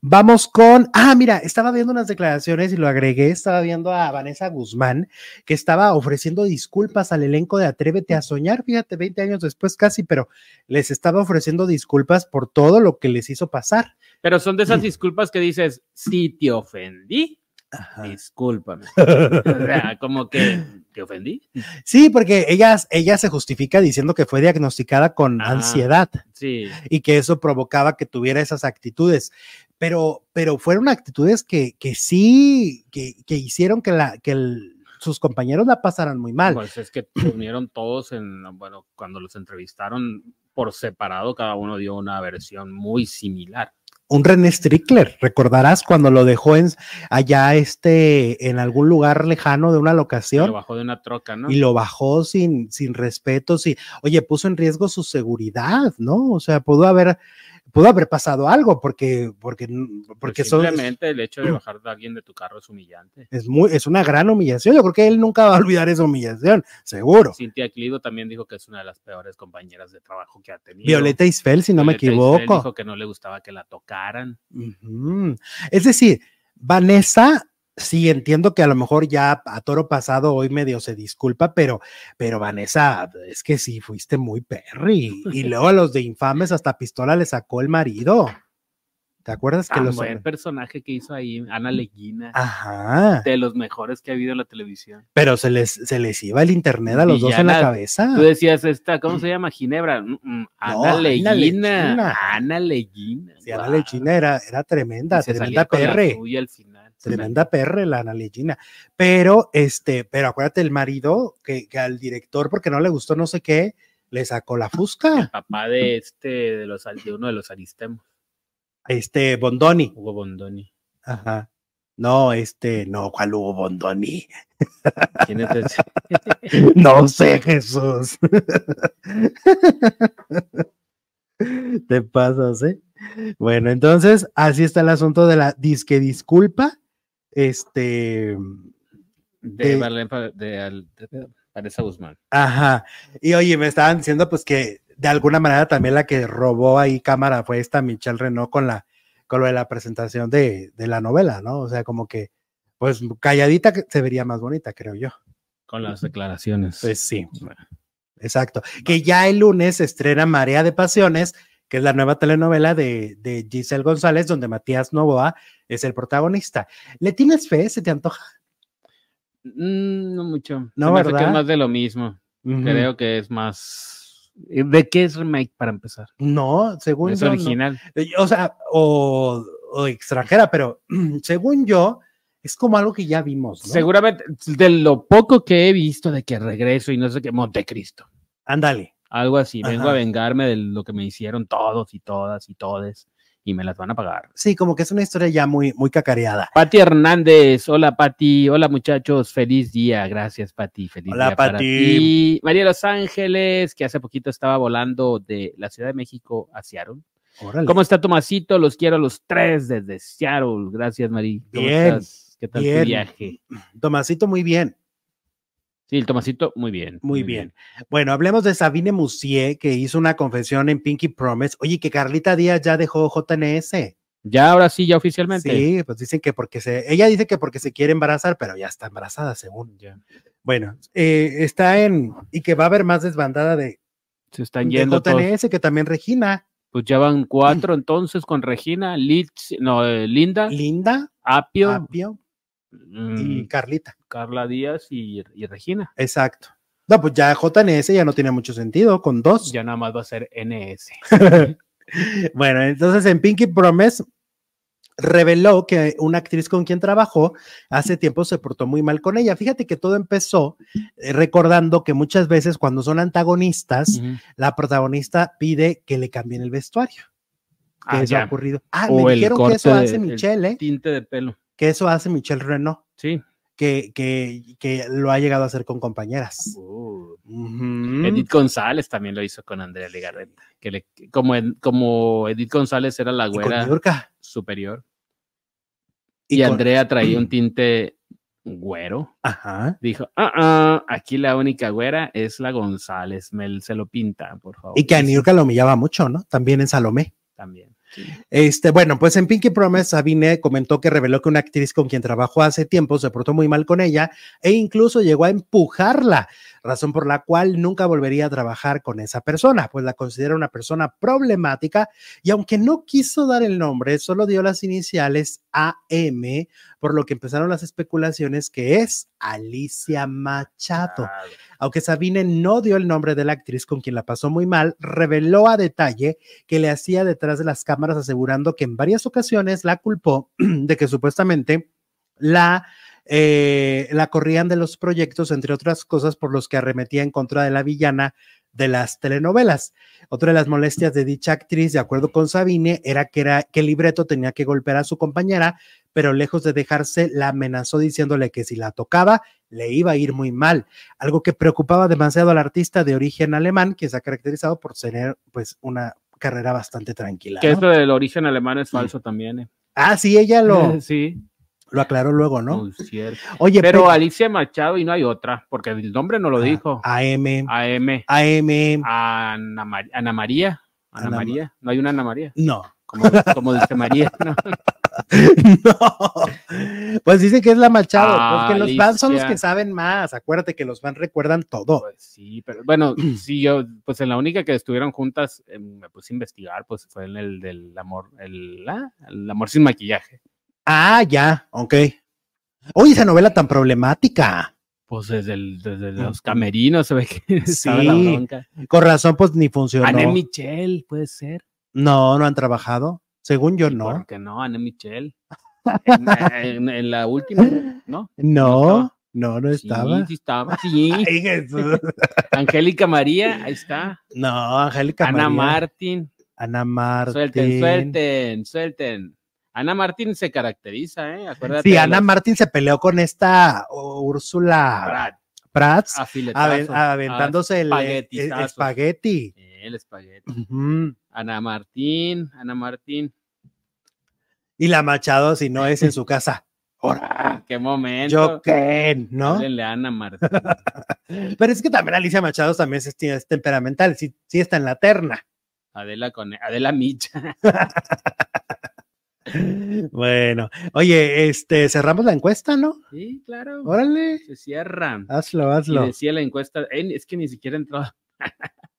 vamos con. Ah, mira, estaba viendo unas declaraciones y lo agregué. Estaba viendo a Vanessa Guzmán, que estaba ofreciendo disculpas al elenco de Atrévete a Soñar. Fíjate, 20 años después casi, pero les estaba ofreciendo disculpas por todo lo que les hizo pasar. Pero son de esas disculpas que dices, si te ofendí, Ajá. discúlpame. O sea, como que te ofendí. Sí, porque ella, ella se justifica diciendo que fue diagnosticada con Ah. ansiedad Sí. y que eso provocaba que tuviera esas actitudes. Pero, pero fueron actitudes que, que sí, que, que hicieron que, la, que el- sus compañeros la pasaran muy mal. Pues es que unieron todos en, bueno, cuando los entrevistaron por separado, cada uno dio una versión muy similar. Un René Strickler, recordarás cuando lo dejó en, allá este, en algún lugar lejano de una locación Lo bajó de una troca, ¿no? y lo bajó sin, sin respeto, sí. Oye, puso en riesgo su seguridad, ¿no? O sea, pudo haber, pudo haber pasado algo porque, porque, Pues porque son, simplemente el hecho de bajar de alguien de tu carro es humillante. es muy, es una gran humillación. Yo creo que él nunca va a olvidar esa humillación, seguro. Cintia Clido también dijo que es una de las peores compañeras de trabajo que ha tenido. Violeta Isfel, si no me Isfel equivoco. Dijo que no le gustaba que la tocaran. Es decir, Vanessa, sí entiendo que a lo mejor ya a toro pasado hoy medio se disculpa, pero, pero Vanessa, es que sí fuiste muy perry. Y luego a los de infames hasta pistola le sacó el marido. ¿Te acuerdas que los buen personaje que hizo ahí, Ana Leguina, Ajá. de los mejores que ha habido en la televisión. Pero se les, se les iba el internet a los dos en la cabeza. Tú decías esta, ¿cómo se llama? Ginebra. Mm, mm, Ana Ana Leguina. Leguina. Ana Leguina. Sí, Ana guau. Legina era, era tremenda, Y tremenda perre. suya al final. Tremenda perre la Ana Legina. Pero, este, pero acuérdate, el marido que, que al director, porque no le gustó no sé qué, le sacó la fusca. Papá de este, de, los, de uno de los aristemos, Este, Bondoni. Hugo Bondoni. Ajá. No, este, no, ¿cuál Hugo Bondoni? ¿Quién es ese? No sé, Jesús. Te pasas, ¿eh? Bueno, entonces, así está el asunto de la disque disculpa. Este, De, De- de, de Vanessa Guzmán. ajá. Y oye, me estaban diciendo, pues, que de alguna manera también la que robó ahí cámara fue esta Michelle Renault con la, con lo de la presentación de, de la novela, ¿no? O sea, como que, pues, calladita se vería más bonita, creo yo. Con las declaraciones. Pues sí. Exacto. Que ya el lunes estrena Marea de Pasiones, que es la nueva telenovela de, de Giselle González, donde Matías Novoa es el protagonista. ¿Le tienes fe? ¿Se te antoja? Mm, no mucho. No, Se me hace que ¿verdad? es más de lo mismo. Creo que es más. ¿De qué es remake para empezar? No, según Es yo. original. Eh, O sea, o, o extranjera, pero según yo, es como algo que ya vimos. ¿no? Seguramente, de lo poco que he visto de que regreso y no sé qué, Montecristo. Ándale. Algo así. Vengo Ajá. a vengarme de lo que me hicieron todos y todas y todes y me las van a pagar. Sí, como que es una historia ya muy, muy cacareada. Pati Hernández, hola Pati, hola muchachos, feliz día, gracias Pati, feliz Hola, día para Pati. ti. María Los Ángeles, que hace poquito estaba volando de la Ciudad de México a Seattle. Órale. ¿Cómo está Tomasito? Los quiero a los tres desde Seattle. Gracias. ¿Cómo Bien, estás? ¿Qué tal bien. tu viaje? Tomasito, muy bien. Sí, el Tomasito, muy bien. Muy bien. Bueno, hablemos de Sabine Musier, que hizo una confesión en Pinky Promise. Oye, que Carlita Díaz ya dejó JNS. Ya, ahora sí, ya oficialmente. Sí, pues dicen que porque se, ella dice que porque se quiere embarazar, pero ya está embarazada, según. Ya. Bueno, eh, está en, y que va a haber más desbandada de, Se están de yendo todos. JNS, que también Regina, Pues ya van cuatro entonces con Regina, no, eh, Linda, Linda, Apio, Apio y Carlita. Carla Díaz y, y Regina. Exacto. No, pues ya JNS ya no tiene mucho sentido, con dos. Ya nada más va a ser NS. Bueno, entonces en Pinky Promise reveló que una actriz con quien trabajó hace tiempo se portó muy mal con ella. Fíjate que todo empezó eh, recordando que muchas veces cuando son antagonistas, la protagonista pide que le cambien el vestuario. Que Ah, eso ha ya. ocurrido. Ah, O me dijeron que eso hace el Michelle, ¿eh? Tinte de pelo. Que eso hace Michelle Renault, Sí. que, que, que lo ha llegado a hacer con compañeras. Uh. Edith González también lo hizo con Andrea Legarreta. Que le, como, como Edith González era la güera superior Y y, con- Andrea traía un tinte güero, Ajá. dijo, ah, ah, aquí la única güera es la González, me, se lo pinta, por favor. Y que a Niurka lo humillaba mucho, ¿no? También en Salomé. También. Este, bueno, pues en Pinky Promise, Sabine comentó que reveló que una actriz con quien trabajó hace tiempo se portó muy mal con ella e incluso llegó a empujarla, razón por la cual nunca volvería a trabajar con esa persona, pues la considera una persona problemática y aunque no quiso dar el nombre, solo dio las iniciales AM, por lo que empezaron las especulaciones que es Alicia Machado. Aunque Sabine no dio el nombre de la actriz con quien la pasó muy mal, reveló a detalle que le hacía detrás de las cámaras asegurando que en varias ocasiones la culpó de que supuestamente la, eh, la corrían de los proyectos, entre otras cosas por los que arremetía en contra de la villana de las telenovelas. Otra de las molestias de dicha actriz, de acuerdo con Sabine, era que, era que el libreto tenía que golpear a su compañera, pero lejos de dejarse, la amenazó diciéndole que si la tocaba, le iba a ir muy mal, algo que preocupaba demasiado al artista de origen alemán, que se ha caracterizado por tener pues una carrera bastante tranquila. Que ¿no? eso del origen alemán es falso también. eh. Ah, sí, ella lo, sí, lo aclaró luego, ¿no? muy cierto. Oye, Pero Alicia Machado y no hay otra, porque el nombre no lo Ah, dijo. AM, AM, AM, Ana, Mar- Ana María, Ana, Ana Ma- María, no hay una Ana María, no. como, como dice María, ¿no? no. Pues dice que es la Machado, Ah, porque los fans son los que saben más. Acuérdate que los fans recuerdan todo. Pues sí, pero bueno, sí, yo, pues en la única que estuvieron juntas, eh, me puse a investigar, pues fue en el del amor, el, ah, el amor sin maquillaje. Ah, ya, ok. Oye, esa novela tan problemática. Pues desde, el- desde los camerinos se ve que estaba la Sí. bronca. Con razón, pues ni funcionó. Anne Michelle, puede ser. No, no han trabajado. Según yo, ¿Y no. ¿Por qué no? Anne Michelle. En, en- en la última, ¿no? No, no, no estaba. Sí, sí estaba, sí. Ay. Angélica María, ahí está. No, Angélica Ana María. Martín. Ana Martín. Suelten, suelten, suelten. Ana Martín se caracteriza, ¿eh? Acuérdate. Sí, Ana los Martín se peleó con esta Úrsula Prats, aventándose el, espagueti. El espagueti. Ana Martín, Ana Martín. Y la Machado, si no es en su casa. ¡Hora! Qué momento. Yo qué, ¿no? Háblenle a Ana Martín. Pero es que también Alicia Machado también es, es temperamental, sí, sí está en la terna. Adela con Adela Micha. Bueno, oye, este, cerramos la encuesta, ¿no? Sí, claro. Órale, Se cierra. hazlo, Y hazlo. decía la encuesta, eh, es que ni siquiera entró.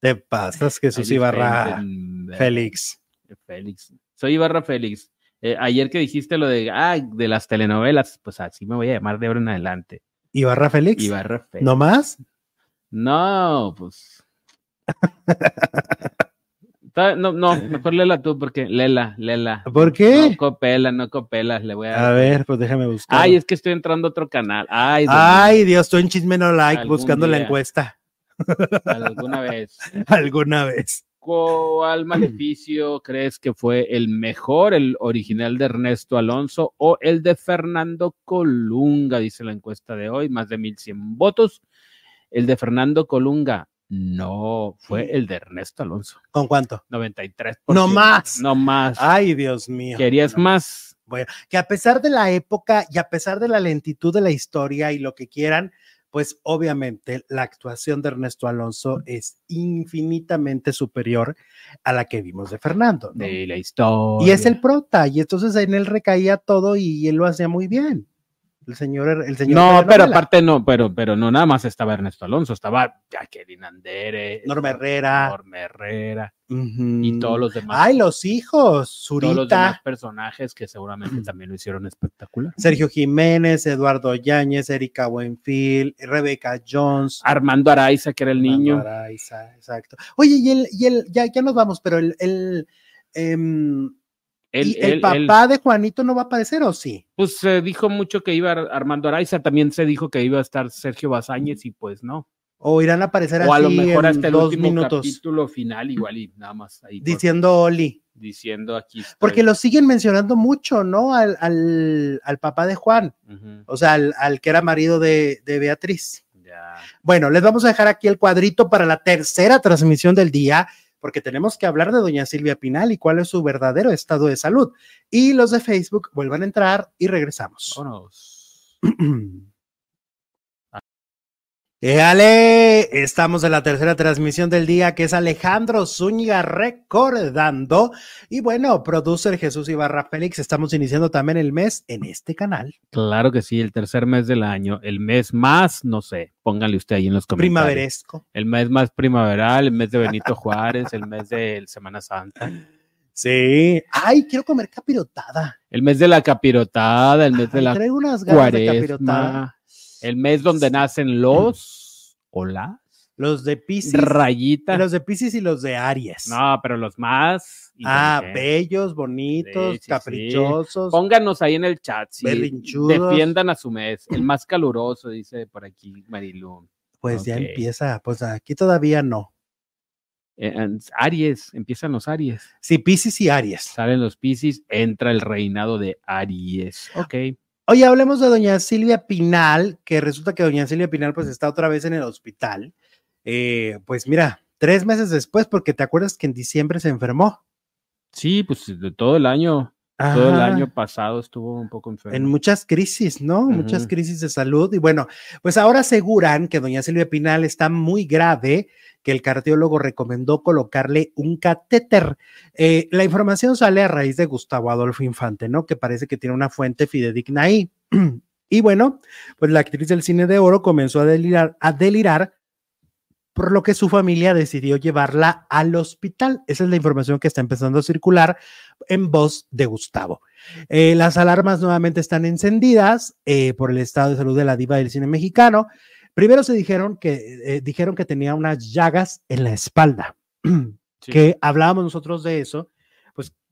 Te pasas, Jesús Ibarra Félix. Félix. Soy Ibarra Félix. Eh, ayer que dijiste lo de, ah, de las telenovelas, pues así me voy a llamar de ahora en adelante. ¿Ibarra Félix? Ibarra Félix. ¿No más? No, pues. No, no, mejor léela tú, porque léela, léela. ¿Por qué? No copela, no copelas, le voy a. A ver, pues déjame buscar. Ay, es que estoy entrando a otro canal. Ay, Dios Ay, Dios, tú en Chisme No Like buscando la día. encuesta mío, alguna vez. alguna vez. ¿Cuál maleficio crees que fue el mejor, el original de Ernesto Alonso o el de Fernando Colunga? Dice la encuesta de hoy, más de 1100 votos. El de Fernando Colunga, no, fue el de Ernesto Alonso, ¿Con cuánto? 93%. No más. No más. Ay, Dios mío. ¿Querías No. más? Bueno, que a pesar de la época y a pesar de la lentitud de la historia y lo que quieran, pues obviamente la actuación de Ernesto Alonso es infinitamente superior a la que vimos de Fernando. ¿no? De la historia. Y es el prota, y entonces en él recaía todo y él lo hacía muy bien. El señor, el señor. No, pero aparte no, pero, pero no nada más estaba Ernesto Alonso, estaba Jacqueline Andere, Norma Herrera. Norma Herrera y todos los demás. Ay, los hijos, todos los demás Zurita, personajes que seguramente también lo hicieron espectacular. Sergio Jiménez, Eduardo Yáñez, Erika Buenfil, Rebeca Jones. Armando Araiza, que era el niño. Armando Araiza, exacto. Oye, y el, y el, ya, ya nos vamos, pero el, el, em, Él, ¿y el él- papá él, de Juanito no va a aparecer o sí? pues se dijo mucho que iba Ar- Armando Araiza, también se dijo que iba a estar Sergio Bazáñez y pues no. O irán a aparecer O a así lo mejor en hasta el dos último minutos capítulo final igual y nada más ahí por- diciendo Oli. diciendo aquí. estoy. Porque lo siguen mencionando mucho, ¿no? Al, al, al papá de Juan, o sea, al, al que era marido de, de Beatriz. ya. Bueno, les vamos a dejar aquí el cuadrito para la tercera transmisión del día, porque tenemos que hablar de doña Silvia Pinal y cuál es su verdadero estado de salud. Y los de Facebook vuelvan a entrar y regresamos. Vámonos. Éale, estamos en la tercera transmisión del día, que es Alejandro Zúñiga recordando. Y bueno, producer Jesús Ibarra Félix, estamos iniciando también el mes en este canal. Claro que sí, el tercer mes del año, el mes más, no sé, pónganle usted ahí en los comentarios. Primaveresco. El mes más primaveral, el mes de Benito Juárez, el mes de Semana Santa, Sí. Ay, quiero comer capirotada. el mes de la capirotada, el mes de la traigo unas ganas de capirotada. El mes donde nacen los o las Los de Pisces. rayitas. Los de Pisces y los de Aries. No, pero los más. ah, bellos, bonitos, Sí, sí, sí. caprichosos. Pónganos ahí en el chat. defiendan a su mes. El más caluroso, dice por aquí Marilu. Pues ya empieza, pues aquí todavía no. Eh, Aries, empiezan los Aries. Sí, Pisces y Aries. Salen los Piscis, entra el reinado de Aries. Ok. Oye, hablemos de doña Silvia Pinal, que resulta que doña Silvia Pinal pues está otra vez en el hospital. Eh, pues mira, tres meses después, porque te acuerdas que en diciembre se enfermó. Sí, pues de todo el año. Todo el año pasado estuvo un poco enfermo. en muchas crisis, ¿no? Muchas crisis de salud. Y bueno, pues ahora aseguran que doña Silvia Pinal está muy grave, que el cardiólogo recomendó colocarle un catéter. Eh, la información sale a raíz de Gustavo Adolfo Infante, ¿no? Que parece que tiene una fuente fidedigna ahí. Y bueno, pues la actriz del cine de oro comenzó a delirar, a delirar, por lo que su familia decidió llevarla al hospital. Esa es la información que está empezando a circular en voz de Gustavo. Eh, las alarmas nuevamente están encendidas eh, por el estado de salud de la diva del cine mexicano. Primero se dijeron que eh, dijeron que tenía unas llagas en la espalda, Sí. que hablábamos nosotros de eso,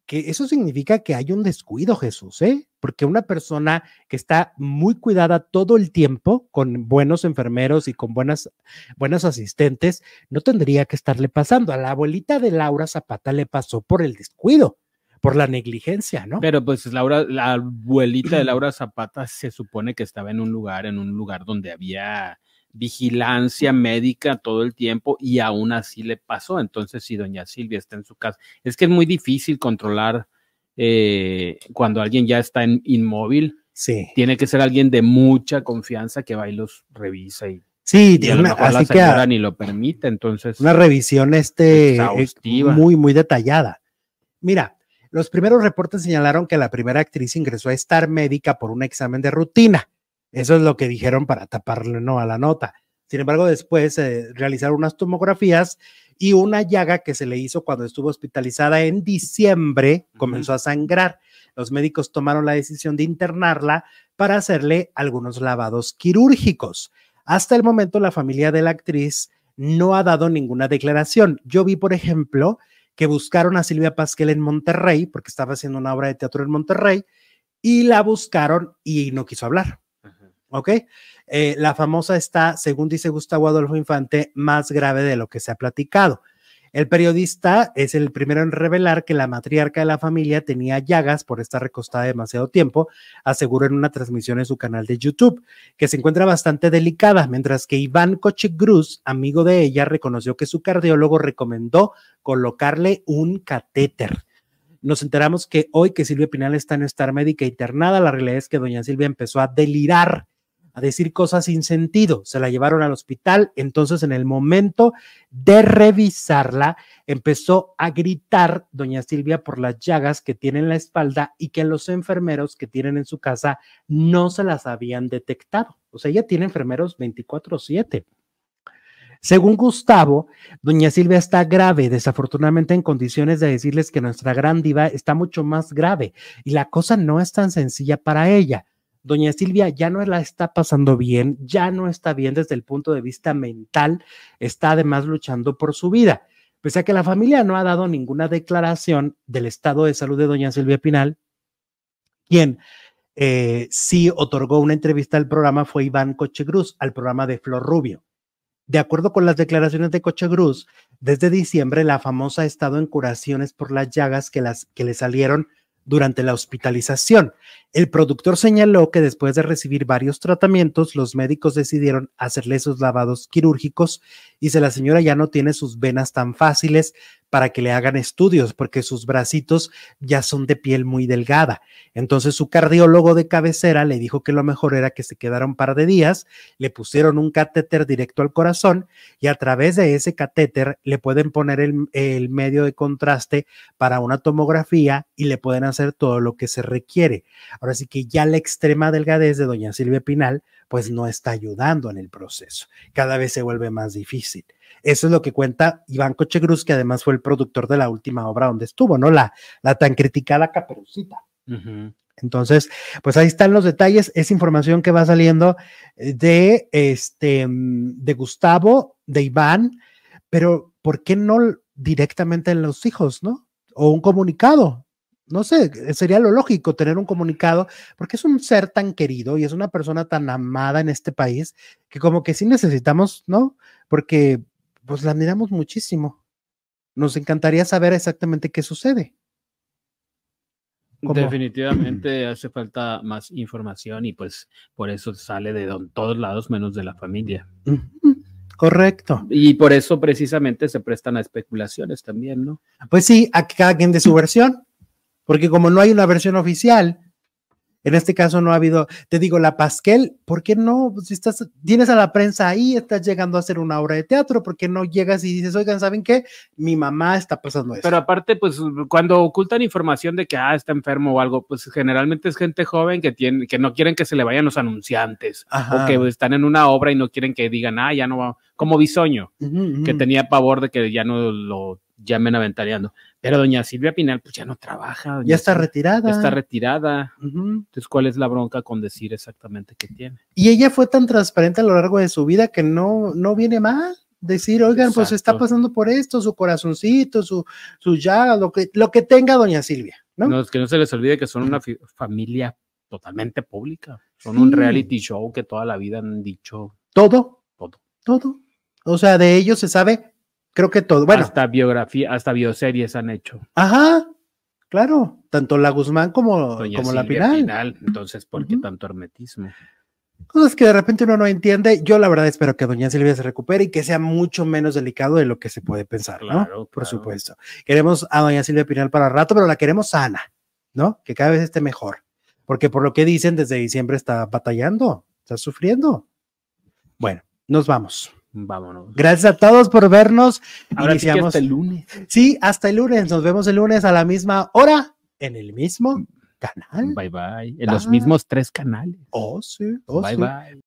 que eso significa que hay un descuido, Jesús, ¿eh? Porque una persona que está muy cuidada todo el tiempo con buenos enfermeros y con buenas buenas asistentes, no tendría que estarle pasando. A la abuelita de Laura Zapata le pasó por el descuido, por la negligencia, ¿no? Pero pues Laura, la abuelita de Laura Zapata se supone que estaba en un lugar, en un lugar donde había vigilancia médica todo el tiempo y aún así le pasó. Entonces, si doña Silvia está en su casa, es que es muy difícil controlar eh, cuando alguien ya está en inmóvil. Sí. Tiene que ser alguien de mucha confianza que va y los revisa y, Sí, y a lo una- mejor la así que señora a- ni lo permite. Entonces, una revisión este, Exhaustiva. muy, muy detallada. Mira, los primeros reportes señalaron que la primera actriz ingresó a estar médica por un examen de rutina. Eso es lo que dijeron para taparle no a la nota. Sin embargo, después se realizaron unas tomografías y una llaga que se le hizo cuando estuvo hospitalizada en diciembre comenzó a sangrar. Los médicos tomaron la decisión de internarla para hacerle algunos lavados quirúrgicos. Hasta el momento, la familia de la actriz no ha dado ninguna declaración. Yo vi, por ejemplo, que buscaron a Silvia Pasquel en Monterrey, porque estaba haciendo una obra de teatro en Monterrey, y la buscaron y no quiso hablar. ¿Ok? Eh, la famosa está, según dice Gustavo Adolfo Infante, más grave de lo que se ha platicado. El periodista es el primero en revelar que la matriarca de la familia tenía llagas por estar recostada demasiado tiempo, aseguró en una transmisión en su canal de YouTube, que se encuentra bastante delicada, mientras que Iván Cochegruz, amigo de ella, reconoció que su cardiólogo recomendó colocarle un catéter. Nos enteramos que hoy que Silvia Pinal está en estar médica internada, la realidad es que doña Silvia empezó a delirar, a decir cosas sin sentido. Se la llevaron al hospital, entonces en el momento de revisarla, empezó a gritar doña Silvia por las llagas que tiene en la espalda y que los enfermeros que tienen en su casa no se las habían detectado. O sea, ella tiene enfermeros 24/7. Según Gustavo, doña Silvia está grave, desafortunadamente en condiciones de decirles que nuestra gran diva está mucho más grave y la cosa no es tan sencilla para ella. Doña Silvia ya no la está pasando bien, ya no está bien desde el punto de vista mental, está además luchando por su vida. Pese a que la familia no ha dado ninguna declaración del estado de salud de doña Silvia Pinal, quien eh, sí otorgó una entrevista al programa fue Iván Cochegruz, al programa de Flor Rubio. De acuerdo con las declaraciones de Cochegruz, desde diciembre la famosa ha estado en curaciones por las llagas que, las, que le salieron durante la hospitalización. El productor señaló que después de recibir varios tratamientos, los médicos decidieron hacerle esos lavados quirúrgicos y se la señora ya no tiene sus venas tan fáciles para que le hagan estudios porque sus bracitos ya son de piel muy delgada. Entonces su cardiólogo de cabecera le dijo que lo mejor era que se quedara un par de días, le pusieron un catéter directo al corazón y a través de ese catéter le pueden poner el medio de contraste para una tomografía y le pueden hacer todo lo que se requiere. Ahora sí que ya la extrema delgadez de doña Silvia Pinal pues no está ayudando en el proceso. Cada vez se vuelve más difícil. Eso es lo que cuenta Iván Cochegruz, que además fue el productor de la última obra donde estuvo, ¿no? La, la tan criticada Caperucita. Entonces, pues ahí están los detalles, es información que va saliendo de este mm, de Gustavo, de Iván, pero ¿por qué no directamente en los hijos, no? O un comunicado. No sé, eh, sería lo lógico tener un comunicado, porque es un ser tan querido y es una persona tan amada en este país que como que sí necesitamos, ¿no? Porque pues la admiramos muchísimo. Nos encantaría saber exactamente qué sucede. ¿Cómo? Definitivamente hace falta más información y pues por eso sale de don- todos lados menos de la familia. Correcto. Y por eso precisamente se prestan a especulaciones también, ¿no? Pues sí, a que cada quien de su versión. Porque como no hay una versión oficial, en este caso no ha habido, te digo, la Pasquel, ¿por qué no? Si estás, tienes a la prensa ahí, estás llegando a hacer una obra de teatro, ¿por qué no llegas y dices, oigan, ¿saben qué? Mi mamá está pasando eso. Pero aparte, pues cuando ocultan información de que ah, está enfermo o algo, pues generalmente es gente joven que tiene, que no quieren que se le vayan los anunciantes, Ajá. o que están en una obra y no quieren que digan, ah, ya no va, como Bisoño, que tenía pavor de que ya no lo llamen aventareando. Pero doña Silvia Pinal, pues ya no trabaja. ya está Silvia, retirada. ya está retirada. Entonces, ¿cuál es la bronca con decir exactamente qué tiene? Y ella fue tan transparente a lo largo de su vida que no, no viene mal decir, oigan, pues está pasando por esto, su corazoncito, su, su llaga, lo que, lo que tenga doña Silvia, ¿no? No, es que no se les olvide que son una familia totalmente pública. Son un reality show que toda la vida han dicho Todo, todo. todo. O sea, de ellos se sabe, creo que todo. Bueno, hasta biografía, hasta bioseries han hecho. ajá, claro, tanto la Guzmán como, Doña como la Pinal. Entonces, ¿por qué tanto hermetismo? Cosas que de repente uno no entiende. Yo la verdad espero que doña Silvia se recupere y que sea mucho menos delicado de lo que se puede pensar, ¿no? Claro, Por claro. supuesto. Queremos a doña Silvia Pinal para rato, pero la queremos sana, ¿no? Que cada vez esté mejor. Porque por lo que dicen, desde diciembre está batallando, está sufriendo. Bueno, nos vamos. Vámonos. Gracias a todos por vernos. Ahora sí Iniciamos. hasta el lunes. Sí, hasta el lunes. Nos vemos el lunes a la misma hora en el mismo canal. Bye bye. En los mismos tres canales. Oh, sí. oh, bye sí. bye.